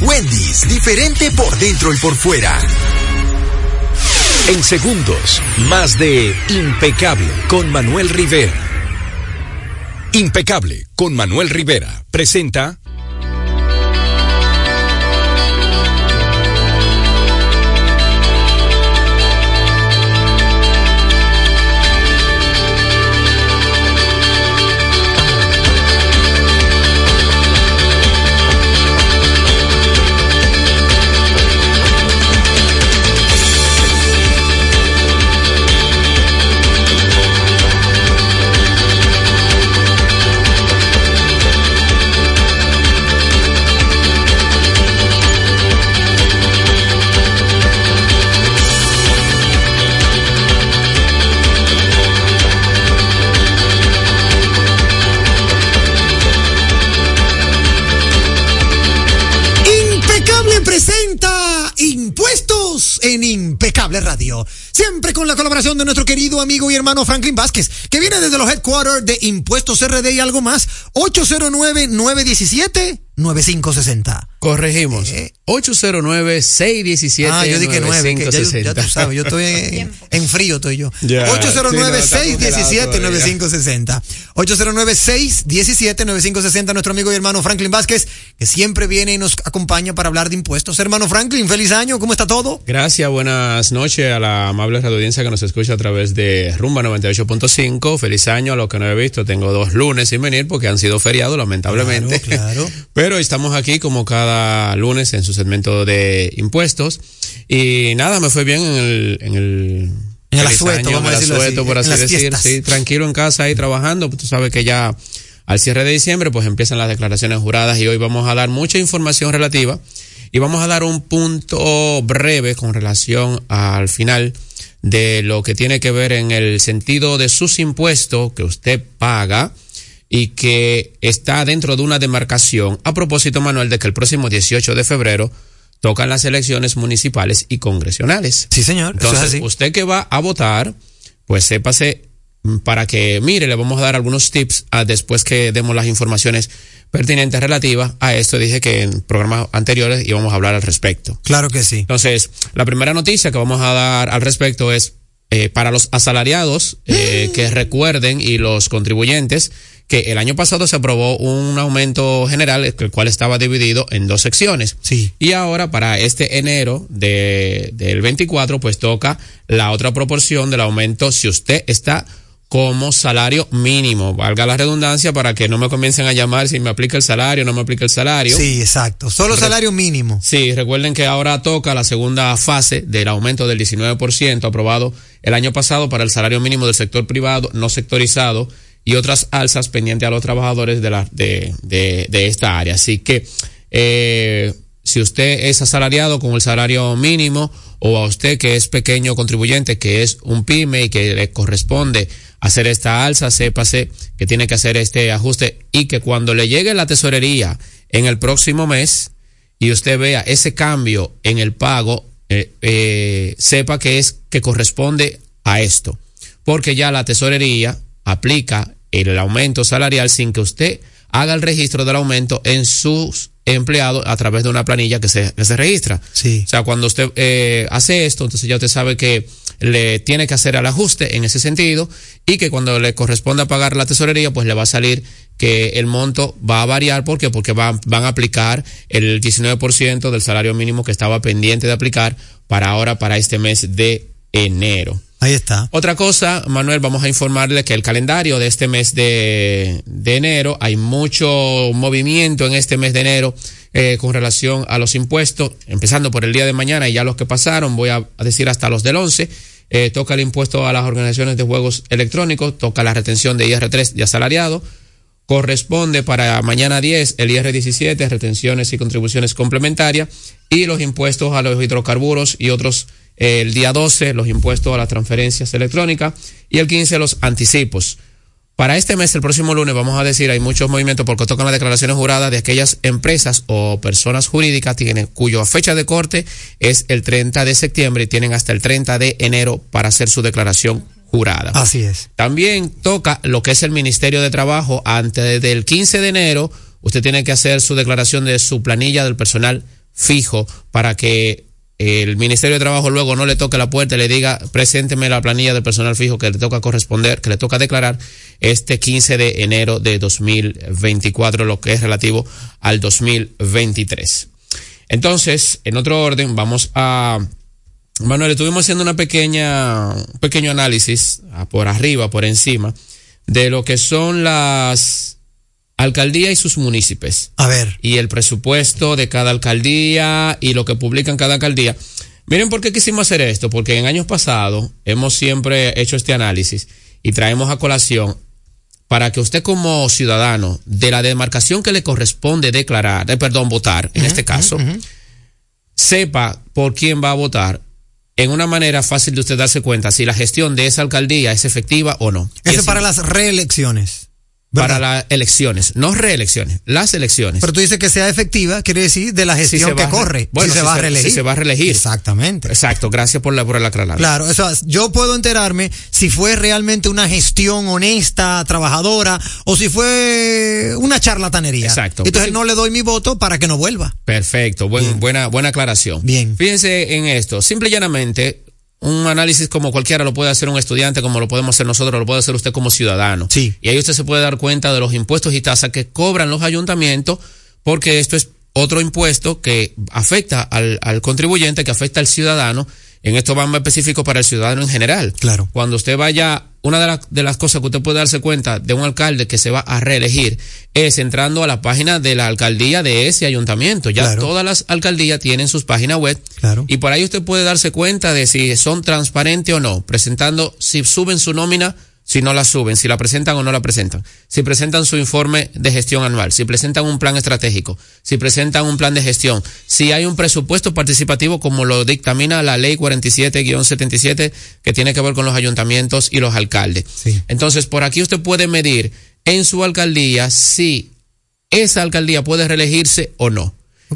Wendy's, diferente por dentro y por fuera. En segundos, más de Impecable con Manuel Rivera. Impecable con Manuel Rivera presenta de nuestro querido amigo y hermano Franklin Vázquez, que viene desde los headquarters de Impuestos RD y algo más. 809-917-9560. Corregimos. 809-617. Ah, yo dije 9, que ya, ya tú sabes, yo estoy en, en frío, estoy yo. Ya, 809-617-9560. 809-617-9560, nuestro amigo y hermano Franklin Vázquez, que siempre viene y nos acompaña para hablar de impuestos. Hermano Franklin, feliz año, ¿cómo está todo? Gracias, buenas noches a la amable audiencia que nos escucha a través de Rumba 98.5. Feliz año a los que no he visto. Tengo dos lunes sin venir porque han sido feriados, lamentablemente. Claro, Pero estamos aquí como cada lunes en su segmento de impuestos. Y nada, me fue bien en el... En el En el asueto, año, vamos a así, por así decir. Sí, tranquilo en casa ahí trabajando. Tú sabes que ya al cierre de diciembre pues empiezan las declaraciones juradas y hoy vamos a dar mucha información relativa y vamos a dar un punto breve con relación al final de lo que tiene que ver en el sentido de sus impuestos que usted paga y que está dentro de una demarcación. A propósito, Manuel, de que el próximo 18 de febrero tocan las elecciones municipales y congresionales. Sí, señor. es Entonces, usted que va a votar, pues sépase para que, mire, le vamos a dar algunos tips ah, después que demos las informaciones pertinentes relativas a esto. Dije que en programas anteriores íbamos a hablar al respecto. Claro que sí. Entonces, la primera noticia que vamos a dar al respecto es eh, para los asalariados eh, que recuerden y los contribuyentes que el año pasado se aprobó un aumento general, el cual estaba dividido en dos secciones. Sí. Y ahora, para este enero de, del 24, pues toca la otra proporción del aumento si usted está como salario mínimo, valga la redundancia para que no me comiencen a llamar si me aplica el salario, no me aplica el salario. Sí, exacto. Solo Re- salario mínimo. Sí, recuerden que ahora toca la segunda fase del aumento del 19% aprobado el año pasado para el salario mínimo del sector privado no sectorizado y otras alzas pendientes a los trabajadores de, la, de, de, de esta área. Así que eh, si usted es asalariado con el salario mínimo o a usted que es pequeño contribuyente, que es un pyme y que le corresponde hacer esta alza, sépase que tiene que hacer este ajuste y que cuando le llegue la tesorería en el próximo mes, y usted vea ese cambio en el pago, eh, eh, sepa que es que corresponde a esto, porque ya la tesorería aplica el aumento salarial sin que usted haga el registro del aumento en sus empleados a través de una planilla que se, que se registra. Sí. O sea, cuando usted eh, hace esto, entonces ya usted sabe que le tiene que hacer el ajuste en ese sentido y que cuando le corresponda pagar la tesorería, pues le va a salir que el monto va a variar. ¿Por qué? Porque van, van a aplicar el 19% del salario mínimo que estaba pendiente de aplicar para ahora, para este mes de enero. Ahí está. Otra cosa, Manuel, vamos a informarle que el calendario de este mes de, de enero, hay mucho movimiento en este mes de enero eh, con relación a los impuestos, empezando por el día de mañana y ya los que pasaron, voy a, decir hasta los del 11. Eh, toca el impuesto a las organizaciones de juegos electrónicos, toca la retención de IR3 de asalariado, corresponde para mañana 10 el IR17, retenciones y contribuciones complementarias, y los impuestos a los hidrocarburos y otros eh, el día 12 los impuestos a las transferencias electrónicas y el 15 los anticipos. Para este mes, el próximo lunes, vamos a decir, hay muchos movimientos porque tocan las declaraciones juradas de aquellas empresas o personas jurídicas tienen, cuya fecha de corte es el 30 de septiembre y tienen hasta el 30 de enero para hacer su declaración jurada. Así es. También toca lo que es el Ministerio de Trabajo. Antes del 15 de enero, usted tiene que hacer su declaración de su planilla del personal fijo para que el Ministerio de Trabajo luego no le toque la puerta y le diga, presénteme la planilla del personal fijo que le toca corresponder, que le toca declarar este 15 de enero de 2024, lo que es relativo al 2023. Entonces, en otro orden, vamos a Manuel, estuvimos haciendo una pequeña, un pequeño análisis ah, por arriba, por encima, de lo que son las alcaldías y sus municipios. A ver. Y el presupuesto de cada alcaldía y lo que publican cada alcaldía. Miren por qué quisimos hacer esto, porque en años pasados hemos siempre hecho este análisis y traemos a colación para que usted como ciudadano de la demarcación que le corresponde declarar, eh, perdón, votar, en este caso, sepa por quién va a votar en una manera fácil de usted darse cuenta si la gestión de esa alcaldía es efectiva o no. Eso es- para las reelecciones. Para las elecciones, no reelecciones, las elecciones. Pero tú dices que sea efectiva, quiere decir de la gestión que corre. Bueno, si se va a reelegir. si se va a reelegir. Exactamente. Exacto, gracias por la por el aclarado. Claro, o sea, yo puedo enterarme si fue realmente una gestión honesta, trabajadora, o si fue una charlatanería. Exacto. Entonces no le doy mi voto para que no vuelva. Perfecto, buen- buena, buena aclaración. Bien. Fíjense en esto, simple y llanamente, un análisis como cualquiera lo puede hacer un estudiante, como lo podemos hacer nosotros, lo puede hacer usted como ciudadano. Sí. Y ahí usted se puede dar cuenta de los impuestos y tasas que cobran los ayuntamientos, porque esto es otro impuesto que afecta al, al contribuyente, que afecta al ciudadano. En esto va más específico para el ciudadano en general. Claro. Cuando usted vaya, una de, las- de las cosas que usted puede darse cuenta de un alcalde que se va a reelegir es entrando a la página de la alcaldía de ese ayuntamiento. Ya Claro. todas las alcaldías tienen sus páginas web. Claro. Y por ahí usted puede darse cuenta de si son transparentes o no, presentando si suben su nómina, si no la suben, si la presentan o no la presentan, si presentan su informe de gestión anual, si presentan un plan estratégico, si presentan un plan de gestión, si hay un presupuesto participativo como lo dictamina la ley 47-77 que tiene que ver con los ayuntamientos y los alcaldes. Entonces, por aquí usted puede medir en su alcaldía si esa alcaldía puede reelegirse o no.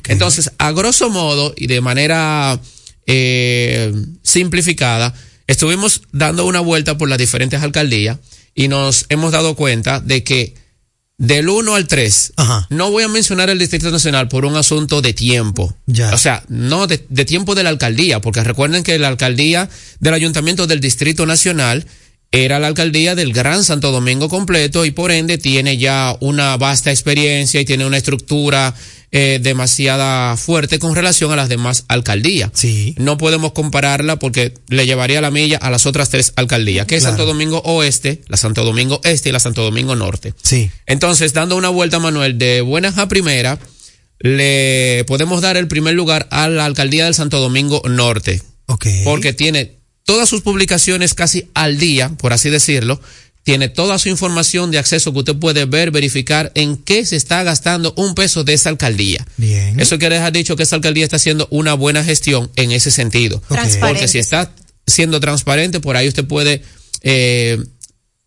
Entonces, a grosso modo y de manera eh, simplificada, estuvimos dando una vuelta por las diferentes alcaldías y nos hemos dado cuenta de que del 1 al 3, no voy a mencionar el Distrito Nacional por un asunto de tiempo. O sea, no de, de tiempo de la alcaldía, porque recuerden que la alcaldía del Ayuntamiento del Distrito Nacional era la alcaldía del Gran Santo Domingo completo y por ende tiene ya una vasta experiencia y tiene una estructura eh, demasiada fuerte con relación a las demás alcaldías. Sí. No podemos compararla porque le llevaría la milla a las otras tres alcaldías, que es Claro. Santo Domingo Oeste, la Santo Domingo Este y la Santo Domingo Norte. Sí. Entonces, dando una vuelta, Manuel, de buenas a primera, le podemos dar el primer lugar a la alcaldía del Santo Domingo Norte. Porque tiene todas sus publicaciones casi al día, por así decirlo. Tiene toda su información de acceso que usted puede ver, verificar en qué se está gastando un peso de esa alcaldía. Bien. Eso quiere dejar dicho que esa alcaldía está haciendo una buena gestión en ese sentido. Transparente. Porque si está siendo transparente, por ahí usted puede eh,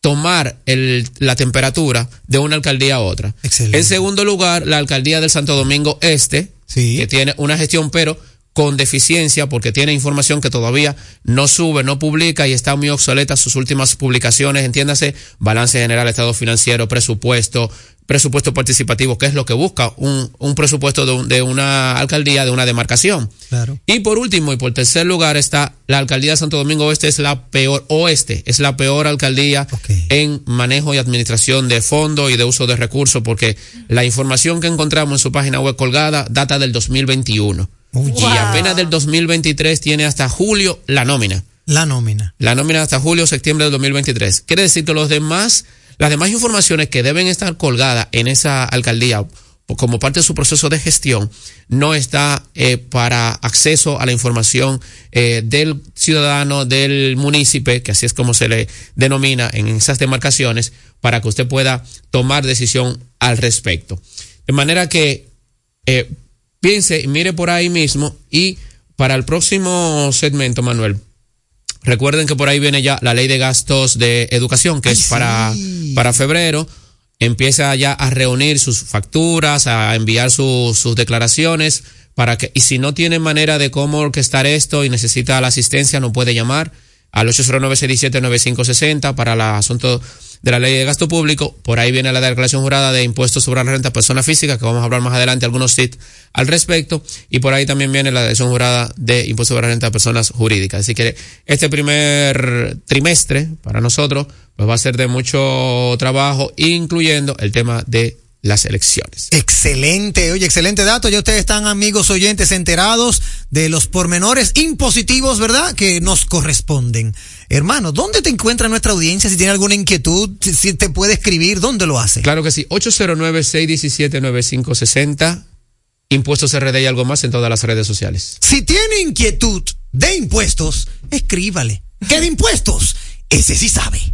tomar el, la temperatura de una alcaldía a otra. Excelente. En segundo lugar, la alcaldía del Santo Domingo Este, que tiene una gestión, pero con deficiencia porque tiene información que todavía no sube, no publica y está muy obsoleta sus últimas publicaciones, entiéndase, balance general, estado financiero, presupuesto, presupuesto participativo, que es lo que busca un, un presupuesto de, un- de una alcaldía, de una demarcación. Claro. Y por último y por tercer lugar está la alcaldía de Santo Domingo Oeste, es la peor, oeste, es la peor alcaldía en manejo y administración de fondos y de uso de recursos, porque la información que encontramos en su página web colgada data del 2021. Y apenas del 2023 tiene hasta julio la nómina. La nómina. La nómina hasta julio septiembre del 2023. Quiere decir que los demás, las demás informaciones que deben estar colgadas en esa alcaldía como parte de su proceso de gestión no está eh, para acceso a la información eh, del ciudadano, del municipio, que así es como se le denomina en esas demarcaciones, para que usted pueda tomar decisión al respecto. De manera que eh, piense y mire por ahí mismo y para el próximo segmento, Manuel, recuerden que por ahí viene ya la ley de gastos de educación, que es para, para febrero. Empieza ya a reunir sus facturas, a enviar sus- sus declaraciones para que, y si no tiene manera de cómo orquestar esto y necesita la asistencia, no puede llamar al 809-617-9560 para el asunto de la ley de gasto público. Por ahí viene la declaración jurada de impuestos sobre la renta persona física, que vamos a hablar más adelante algunos tips al respecto. Y por ahí también viene la declaración jurada de impuestos sobre la renta de personas jurídicas. Así que este primer trimestre para nosotros pues va a ser de mucho trabajo, incluyendo el tema de las elecciones. Excelente, oye, excelente dato. Ya ustedes están, amigos oyentes, enterados de los pormenores impositivos, ¿verdad? Que nos corresponden. Hermano, ¿dónde te encuentra nuestra audiencia? Si tiene alguna inquietud, si, te puede escribir, ¿dónde lo hace? Claro que sí, 809-617-9560, Impuestos RD y algo más en todas las redes sociales. Si tiene inquietud de impuestos, escríbale. ¿Qué de impuestos? Ese sí sabe.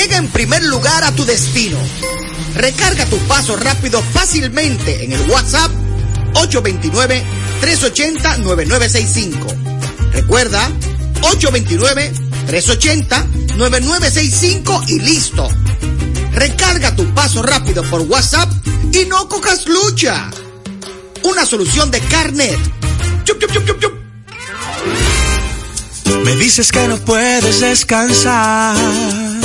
Llega en primer lugar a tu destino. Recarga tu paso rápido fácilmente en el WhatsApp 829-380-9965. Recuerda, 829-380-9965 y listo. Recarga tu paso rápido por WhatsApp y no cojas lucha. Una solución de Carnet. Me dices que no puedes descansar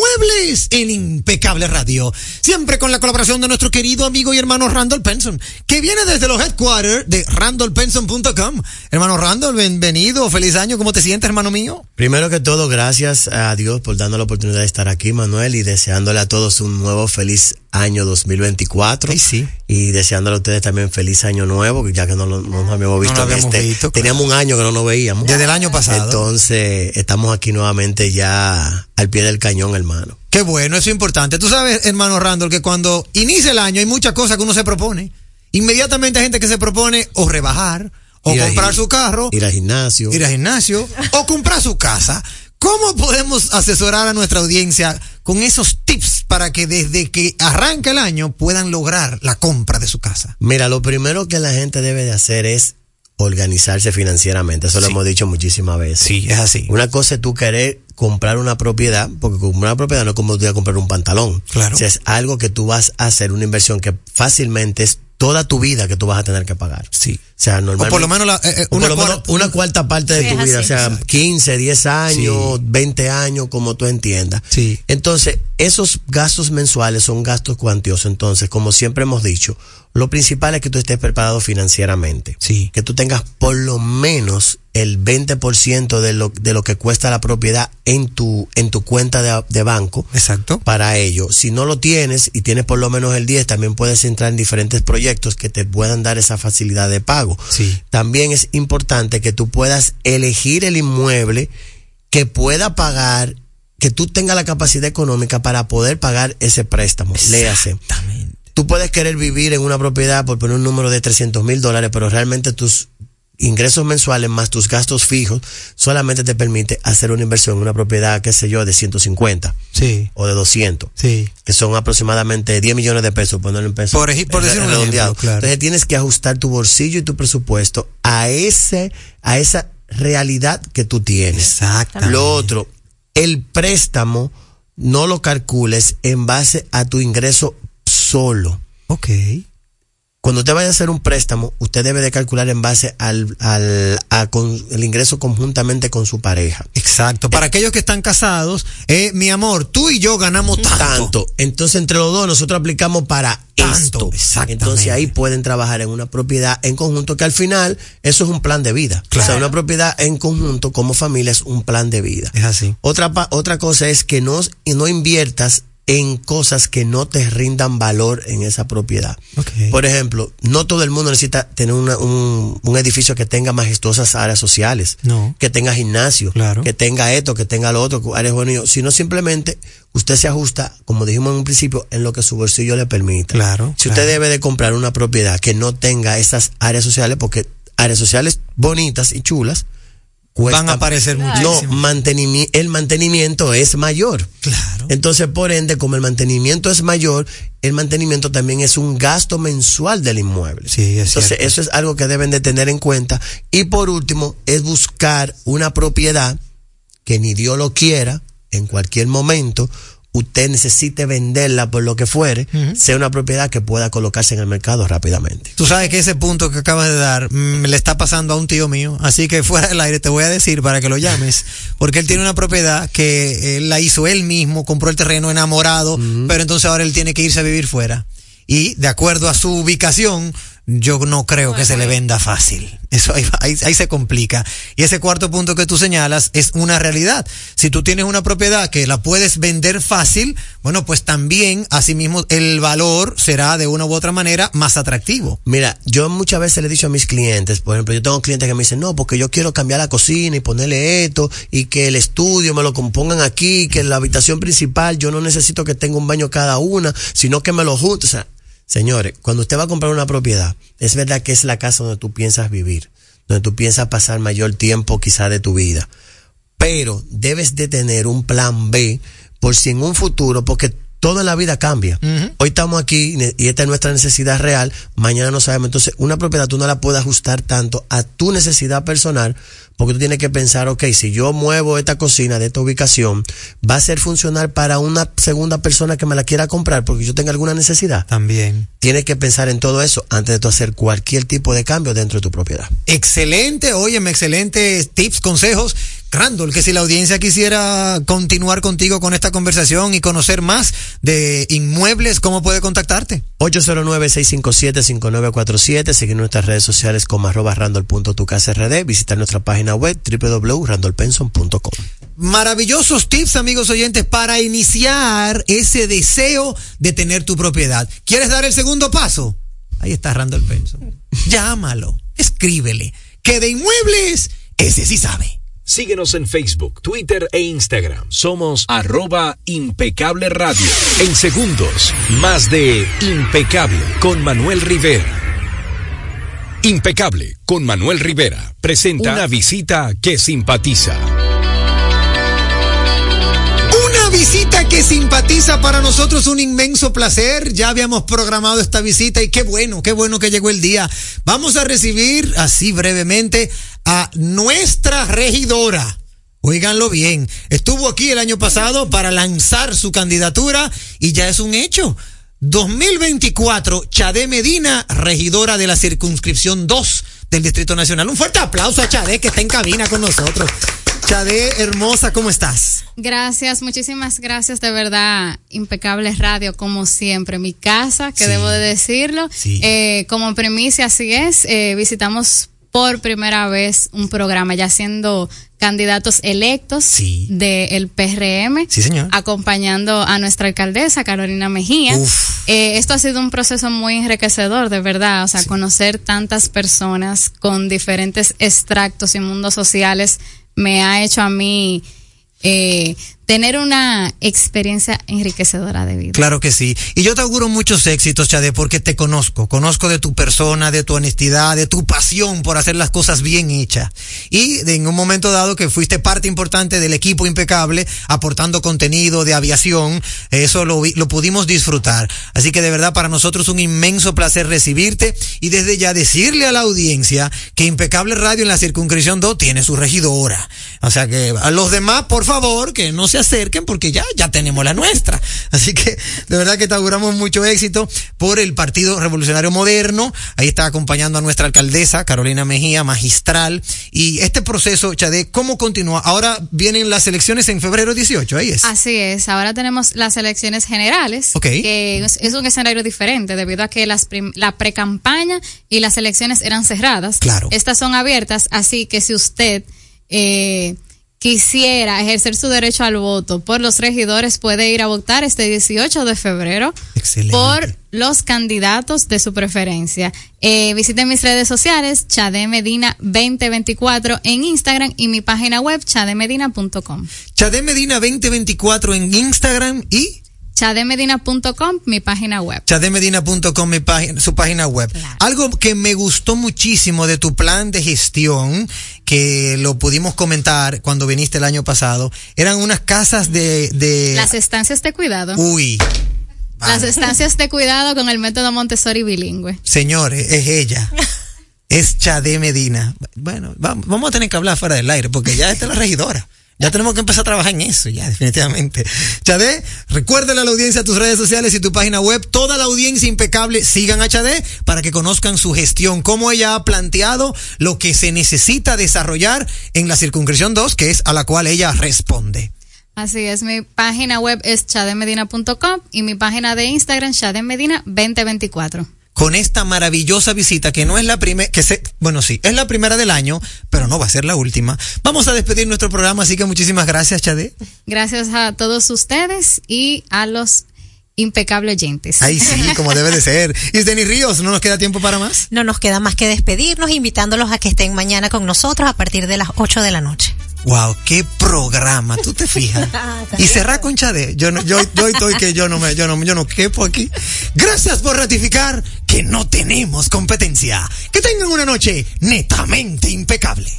Inmuebles en Impecable Radio. Siempre con la colaboración de nuestro querido amigo y hermano Randall Penson, que viene desde los headquarters de randallpenson.com. Hermano Randall, bienvenido, feliz año, ¿cómo te sientes, hermano mío? Primero que todo, gracias a Dios por darnos la oportunidad de estar aquí, Manuel, y deseándole a todos un nuevo feliz año 2024. sí. Y deseándole a ustedes también feliz año nuevo, ya que no, no nos habíamos visto No habíamos este. visto, claro. Teníamos un año que no nos veíamos. Desde el año pasado. Entonces, estamos aquí nuevamente ya al pie del cañón, hermano. Qué bueno, eso es importante. Tú sabes, hermano Randall, que cuando inicia el año hay muchas cosas que uno se propone. Inmediatamente hay gente que se propone o rebajar, o Ir comprar su carro, Ir al gimnasio. ir al gimnasio, o comprar su casa. ¿Cómo podemos asesorar a nuestra audiencia con esos tips para que desde que arranca el año puedan lograr la compra de su casa? Mira, lo primero que la gente debe de hacer es organizarse financieramente. Eso lo hemos dicho muchísimas veces. Sí, es así. Una cosa es tú querer comprar una propiedad, porque comprar una propiedad no es como tú a comprar un pantalón. Claro. O sea, es algo que tú vas a hacer, una inversión que fácilmente es toda tu vida que tú vas a tener que pagar. Sí. O sea, normalmente. O por lo menos la- eh, eh, o por una lo menos cuarta- una cuarta parte de tu vida. así. O sea, Exacto. 15, 10 años, Sí. 20 años, como tú entiendas. Sí. Entonces, esos gastos mensuales son gastos cuantiosos. Entonces, como siempre hemos dicho, lo principal es que tú estés preparado financieramente. Sí. Que tú tengas por lo menos el 20% de lo, de lo que cuesta la propiedad en tu, en tu cuenta de, de banco. Exacto. Para ello. Si no lo tienes y tienes por lo menos el 10, también puedes entrar en diferentes proyectos que te puedan dar esa facilidad de pago. Sí. También es importante que tú puedas elegir el inmueble que pueda pagar, que tú tengas la capacidad económica para poder pagar ese préstamo. Léase. Tú puedes querer vivir en una propiedad por poner un número de 300 mil dólares, pero realmente tus ingresos mensuales más tus gastos fijos solamente te permite hacer una inversión en una propiedad, qué sé yo, de 150 Sí. o de 200 Sí. que son aproximadamente 10 millones de pesos, ponerlo en pesos. Por por eh, decir un redondeado. ejemplo, claro. Entonces tienes que ajustar tu bolsillo y tu presupuesto a ese, a esa realidad que tú tienes. Exactamente. Lo otro, el préstamo no lo calcules en base a tu ingreso solo. Ok. Cuando usted vaya a hacer un préstamo, usted debe de calcular en base al, al a con- el ingreso conjuntamente con su pareja. Exacto. Para aquellos que están casados, eh, mi amor, tú y yo ganamos tanto. Tanto. Entonces, entre los dos, nosotros aplicamos para esto. Entonces, ahí pueden trabajar en una propiedad en conjunto, que al final, eso es un plan de vida. O sea, una propiedad en conjunto, como familia, es un plan de vida. Es así. Otra, otra cosa es que no, no inviertas en cosas que no te rindan valor en esa propiedad. Por ejemplo, no todo el mundo necesita tener una- un, un edificio que tenga majestuosas áreas sociales, No. que tenga gimnasio, que tenga esto, que tenga lo otro, áreas bonitas, sino simplemente usted se ajusta, como dijimos en un principio, en lo que su bolsillo le permita. Claro. Si usted debe de comprar una propiedad que no tenga esas áreas sociales, porque áreas sociales bonitas y chulas, Van a aparecer No, muchísimo. mantenimi- el mantenimiento es mayor. Claro. Entonces, por ende, como el mantenimiento es mayor, el mantenimiento también es un gasto mensual del inmueble. Sí, es Entonces, cierto. eso es algo que deben de tener en cuenta. Y por último, es buscar una propiedad que ni Dios lo quiera, en cualquier momento, usted necesite venderla por lo que fuere, sea una propiedad que pueda colocarse en el mercado rápidamente. Tú sabes que ese punto que acabas de dar mm, le está pasando a un tío mío, así que fuera del aire te voy a decir para que lo llames, porque él tiene una propiedad que él la hizo él mismo, compró el terreno enamorado, pero entonces ahora él tiene que irse a vivir fuera. Y de acuerdo a su ubicación, yo no creo que se le venda fácil. Eso ahí, ahí, ahí se complica. Y ese cuarto punto que tú señalas es una realidad. Si tú tienes una propiedad que la puedes vender fácil, bueno, pues también, asimismo, el valor será de una u otra manera más atractivo. Mira, yo muchas veces le he dicho a mis clientes, por ejemplo, yo tengo clientes que me dicen, no, porque yo quiero cambiar la cocina y ponerle esto, y que el estudio me lo compongan aquí, que la habitación principal yo no necesito que tenga un baño cada una, sino que me lo junte. O sea, señores, cuando usted va a comprar una propiedad, es verdad que es la casa donde tú piensas vivir, donde tú piensas pasar mayor tiempo quizá de tu vida, pero debes de tener un plan B por si en un futuro, porque todo en la vida cambia. Hoy estamos aquí y esta es nuestra necesidad real, mañana no sabemos. Entonces, una propiedad tú no la puedes ajustar tanto a tu necesidad personal, porque tú tienes que pensar, ok, si yo muevo esta cocina de esta ubicación, va a ser funcional para una segunda persona que me la quiera comprar porque yo tenga alguna necesidad. También. Tienes que pensar en todo eso antes de tú hacer cualquier tipo de cambio dentro de tu propiedad. Excelente, óyeme, excelentes tips, consejos. Randall, que si la audiencia quisiera continuar contigo con esta conversación y conocer más de inmuebles, ¿cómo puede contactarte? 809-657-5947, seguir nuestras redes sociales como arroba randall.tucasrd, visitar nuestra página web www.randallpenson.com. Maravillosos tips, amigos oyentes, para iniciar ese deseo de tener tu propiedad. ¿Quieres dar el segundo paso? Ahí está Randall Penson. Llámalo, escríbele. Que de inmuebles, ese sí sabe. Síguenos en Facebook, Twitter e Instagram. Somos arroba impecable radio. En segundos, más de Impecable con Manuel Rivera. Impecable con Manuel Rivera presenta una visita que simpatiza. Una visita que simpatiza para nosotros un inmenso placer. Ya habíamos programado esta visita y qué bueno, qué bueno que llegó el día. Vamos a recibir así brevemente a nuestra regidora. Óiganlo bien, estuvo aquí el año pasado para lanzar su candidatura y ya es un hecho. 2024, Chade Medina, regidora de la circunscripción 2 del Distrito Nacional. Un fuerte aplauso a Chade que está en cabina con nosotros. Chade, hermosa, ¿cómo estás? Gracias, muchísimas gracias, de verdad, impecable radio como siempre, mi casa, que debo de decirlo. Eh, como premisa, así es, eh, visitamos por primera vez un programa ya siendo candidatos electos del PRM, Sí, señor. acompañando a nuestra alcaldesa Carolina Mejía. Eh, esto ha sido un proceso muy enriquecedor, de verdad, o sea, conocer tantas personas con diferentes extractos y mundos sociales me ha hecho a mí eh, tener una experiencia enriquecedora de vida. Claro que sí. Y yo te auguro muchos éxitos, Chade, porque te conozco. Conozco de tu persona, de tu honestidad, de tu pasión por hacer las cosas bien hechas. Y en un momento dado que fuiste parte importante del equipo impecable, aportando contenido de aviación, eso lo, lo pudimos disfrutar. Así que de verdad para nosotros un inmenso placer recibirte y desde ya decirle a la audiencia que Impecable Radio en la circunscripción 2 tiene su regidora. O sea que a los demás, por favor, que no se acerquen porque ya, ya tenemos la nuestra. Así que de verdad que te auguramos mucho éxito por el Partido Revolucionario Moderno. Ahí está acompañando a nuestra alcaldesa, Carolina Mejía, magistral. Y este proceso, Chade, ¿cómo continúa? Ahora vienen las elecciones en febrero 18, ahí es. Así es, ahora tenemos las elecciones generales, Ok. que es, es un escenario diferente debido a que las prim- la precampaña y las elecciones eran cerradas. Claro. Estas son abiertas, así que si usted eh, quisiera ejercer su derecho al voto por los regidores, puede ir a votar este 18 de febrero por los candidatos de su preferencia. Eh, visiten mis redes sociales, Chade Medina 2024 en Instagram y mi página web, chademedina.com. Chade Medina 2024 en Instagram y chademedina.com, mi página web. chademedina.com, mi página, su página web. Algo que me gustó muchísimo de tu plan de gestión, que lo pudimos comentar cuando viniste el año pasado, eran unas casas de... de Las estancias de cuidado. Uy, Las estancias de cuidado con el método Montessori bilingüe. señores, es ella. Es Chade Medina. Bueno, vamos, vamos a tener que hablar fuera del aire porque ya está la regidora. Ya tenemos que empezar a trabajar en eso, ya, definitivamente. Chade, recuérdale a la audiencia tus redes sociales y tu página web. Toda la audiencia impecable, sigan a Chade para que conozcan su gestión, cómo ella ha planteado lo que se necesita desarrollar en la circunscripción 2, que es a la cual ella responde. Así es, mi página web es chademedina.com y mi página de Instagram, chademedina 2024. Con esta maravillosa visita que no es la primera, que se, bueno, sí, es la primera del año, pero no va a ser la última. Vamos a despedir nuestro programa, así que muchísimas gracias, Chade. Gracias a todos ustedes y a los impecables oyentes. Ahí sí, como debe de ser. Y Denis Ríos, ¿no nos queda tiempo para más? No nos queda más que despedirnos, invitándolos a que estén mañana con nosotros a partir de las 8 de la noche. Wow, qué programa, tú te fijas. Y cerrar con Chade. Yo no, yo, yo estoy que yo no me, yo no, yo no quepo aquí. Gracias por ratificar que no tenemos competencia. Que tengan una noche netamente impecable.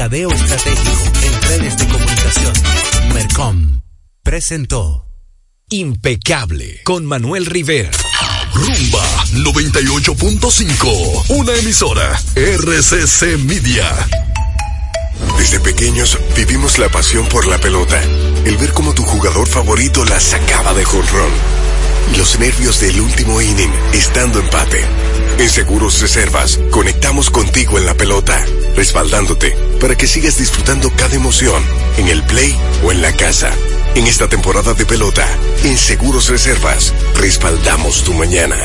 Mercadeo Estratégico en redes de comunicación. Mercom presentó Impecable con Manuel Rivera. Rumba 98.5, una emisora RCC Media. Desde pequeños vivimos la pasión por la pelota, el ver cómo tu jugador favorito la sacaba de jonrón, los nervios del último inning estando empate. En Seguros Reservas conectamos contigo en la pelota, respaldándote para que sigas disfrutando cada emoción en el play o en la casa. En esta temporada de pelota, en Seguros Reservas, respaldamos tu mañana.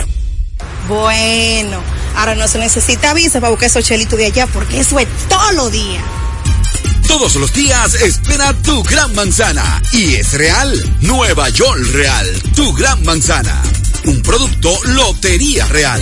Bueno, ahora no se necesita visa para buscar esos chelitos de allá porque eso es todo lo día. Todos los días espera tu gran manzana. Y es real. Nueva York Real. Tu gran manzana. Un producto Lotería Real.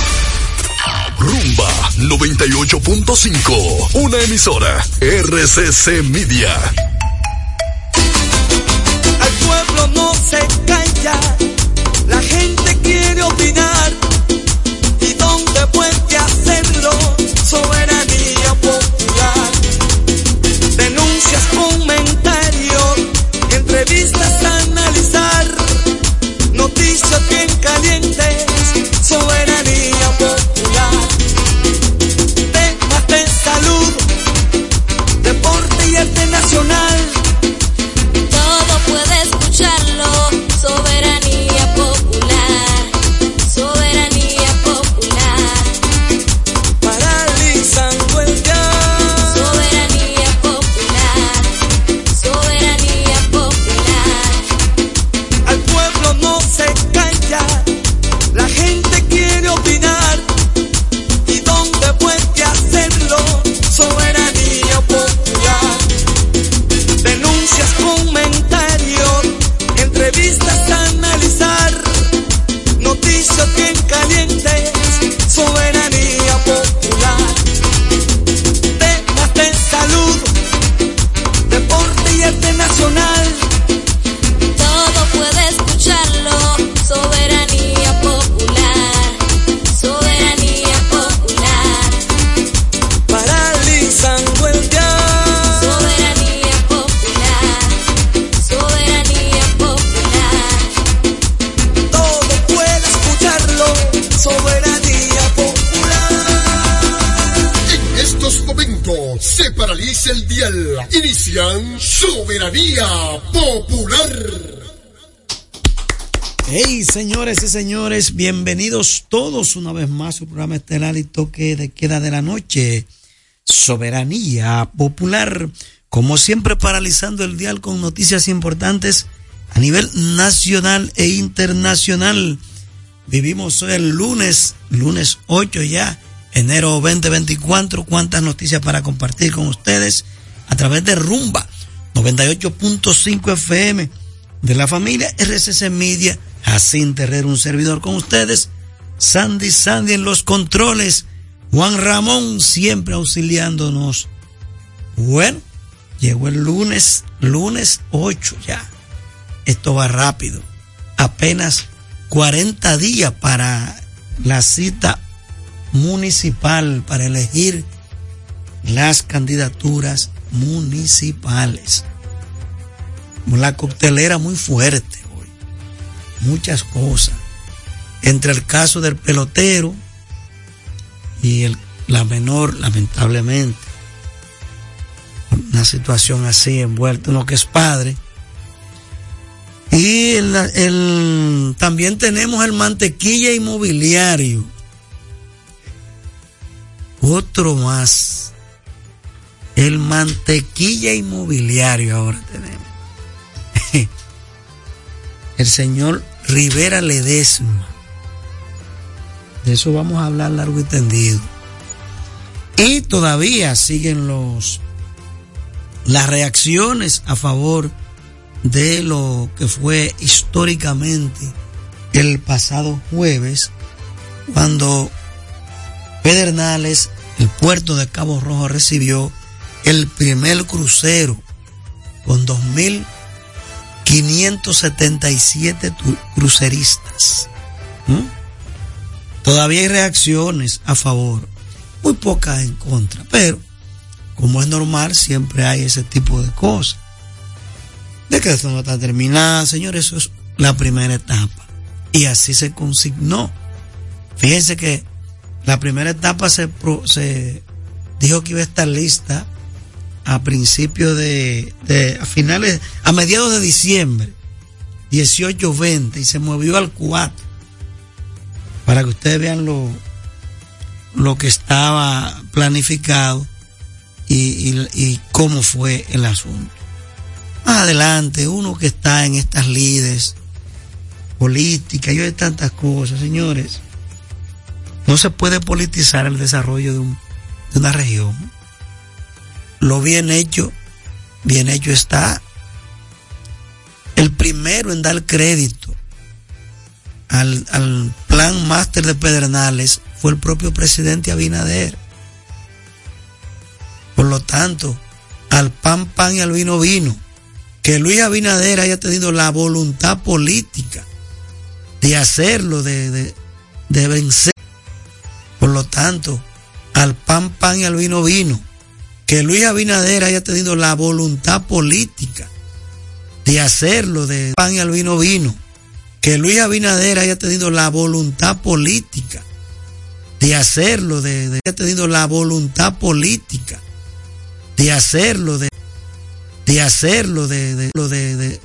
Rumba 98.5, una emisora RCC Media. Al pueblo no se calla, la gente quiere opinar. ¿Y dónde puede hacerlo? Soberanía popular. Denuncias, comentarios, entrevistas a analizar. Noticias bien calientes, Soberanía Popular. Hey, señores y señores, bienvenidos todos una vez más a su programa estelar y toque de queda de la noche. Soberanía popular, como siempre paralizando el dial con noticias importantes a nivel nacional e internacional. Vivimos hoy el lunes, lunes 8 ya, enero 2024. Cuántas noticias para compartir con ustedes a través de Rumba 98.5 FM de la familia RCC Media. Jacín Terrero, un servidor con ustedes. Sandy Sandy en los controles. Juan Ramón siempre auxiliándonos. Bueno, llegó el lunes, lunes 8 ya. Esto va rápido. Apenas 40 días para la cita municipal, para elegir las candidaturas municipales. La coctelera muy fuerte hoy. Muchas cosas. Entre el caso del pelotero y el, la menor, lamentablemente, una situación así envuelta, uno que es padre. Y el, el- también tenemos el mantequilla inmobiliario. Otro más. El mantequilla inmobiliario ahora tenemos. El señor Rivera Ledesma. De eso vamos a hablar largo y tendido. Y todavía siguen los las reacciones a favor de lo que fue históricamente el pasado jueves, cuando Pedernales, el puerto de Cabo Rojo, recibió el primer crucero con 2.577 tu- cruceristas. ¿Mm? Todavía hay reacciones a favor, muy pocas en contra, pero como es normal, siempre hay ese tipo de cosas. De que esto no está terminado, señores, eso es la primera etapa. Y así se consignó. Fíjense que la primera etapa se dijo que iba a estar lista a principios de, a finales, a mediados de diciembre, 18-20, y se movió al 4. Para que ustedes vean lo, lo que estaba planificado y, cómo fue el asunto. Más adelante, uno que está en estas lides políticas y de tantas cosas, señores, no se puede politizar el desarrollo de una región. Lo bien hecho, bien hecho está. El primero en dar crédito al, plan máster de Pedernales fue el propio presidente Abinader. Por lo tanto, al pan pan y al vino vino, que Luis Abinader haya tenido la voluntad política de hacerlo, de, de, de vencer. Por lo tanto, al pan pan y al vino vino, que Luis Abinader haya tenido la voluntad política de hacerlo, de pan y al vino vino, que Luis Abinader haya tenido la voluntad política de hacerlo, de, de- haya tenido la voluntad política de hacerlo, de, de hacerlo, de, de, de, de vencer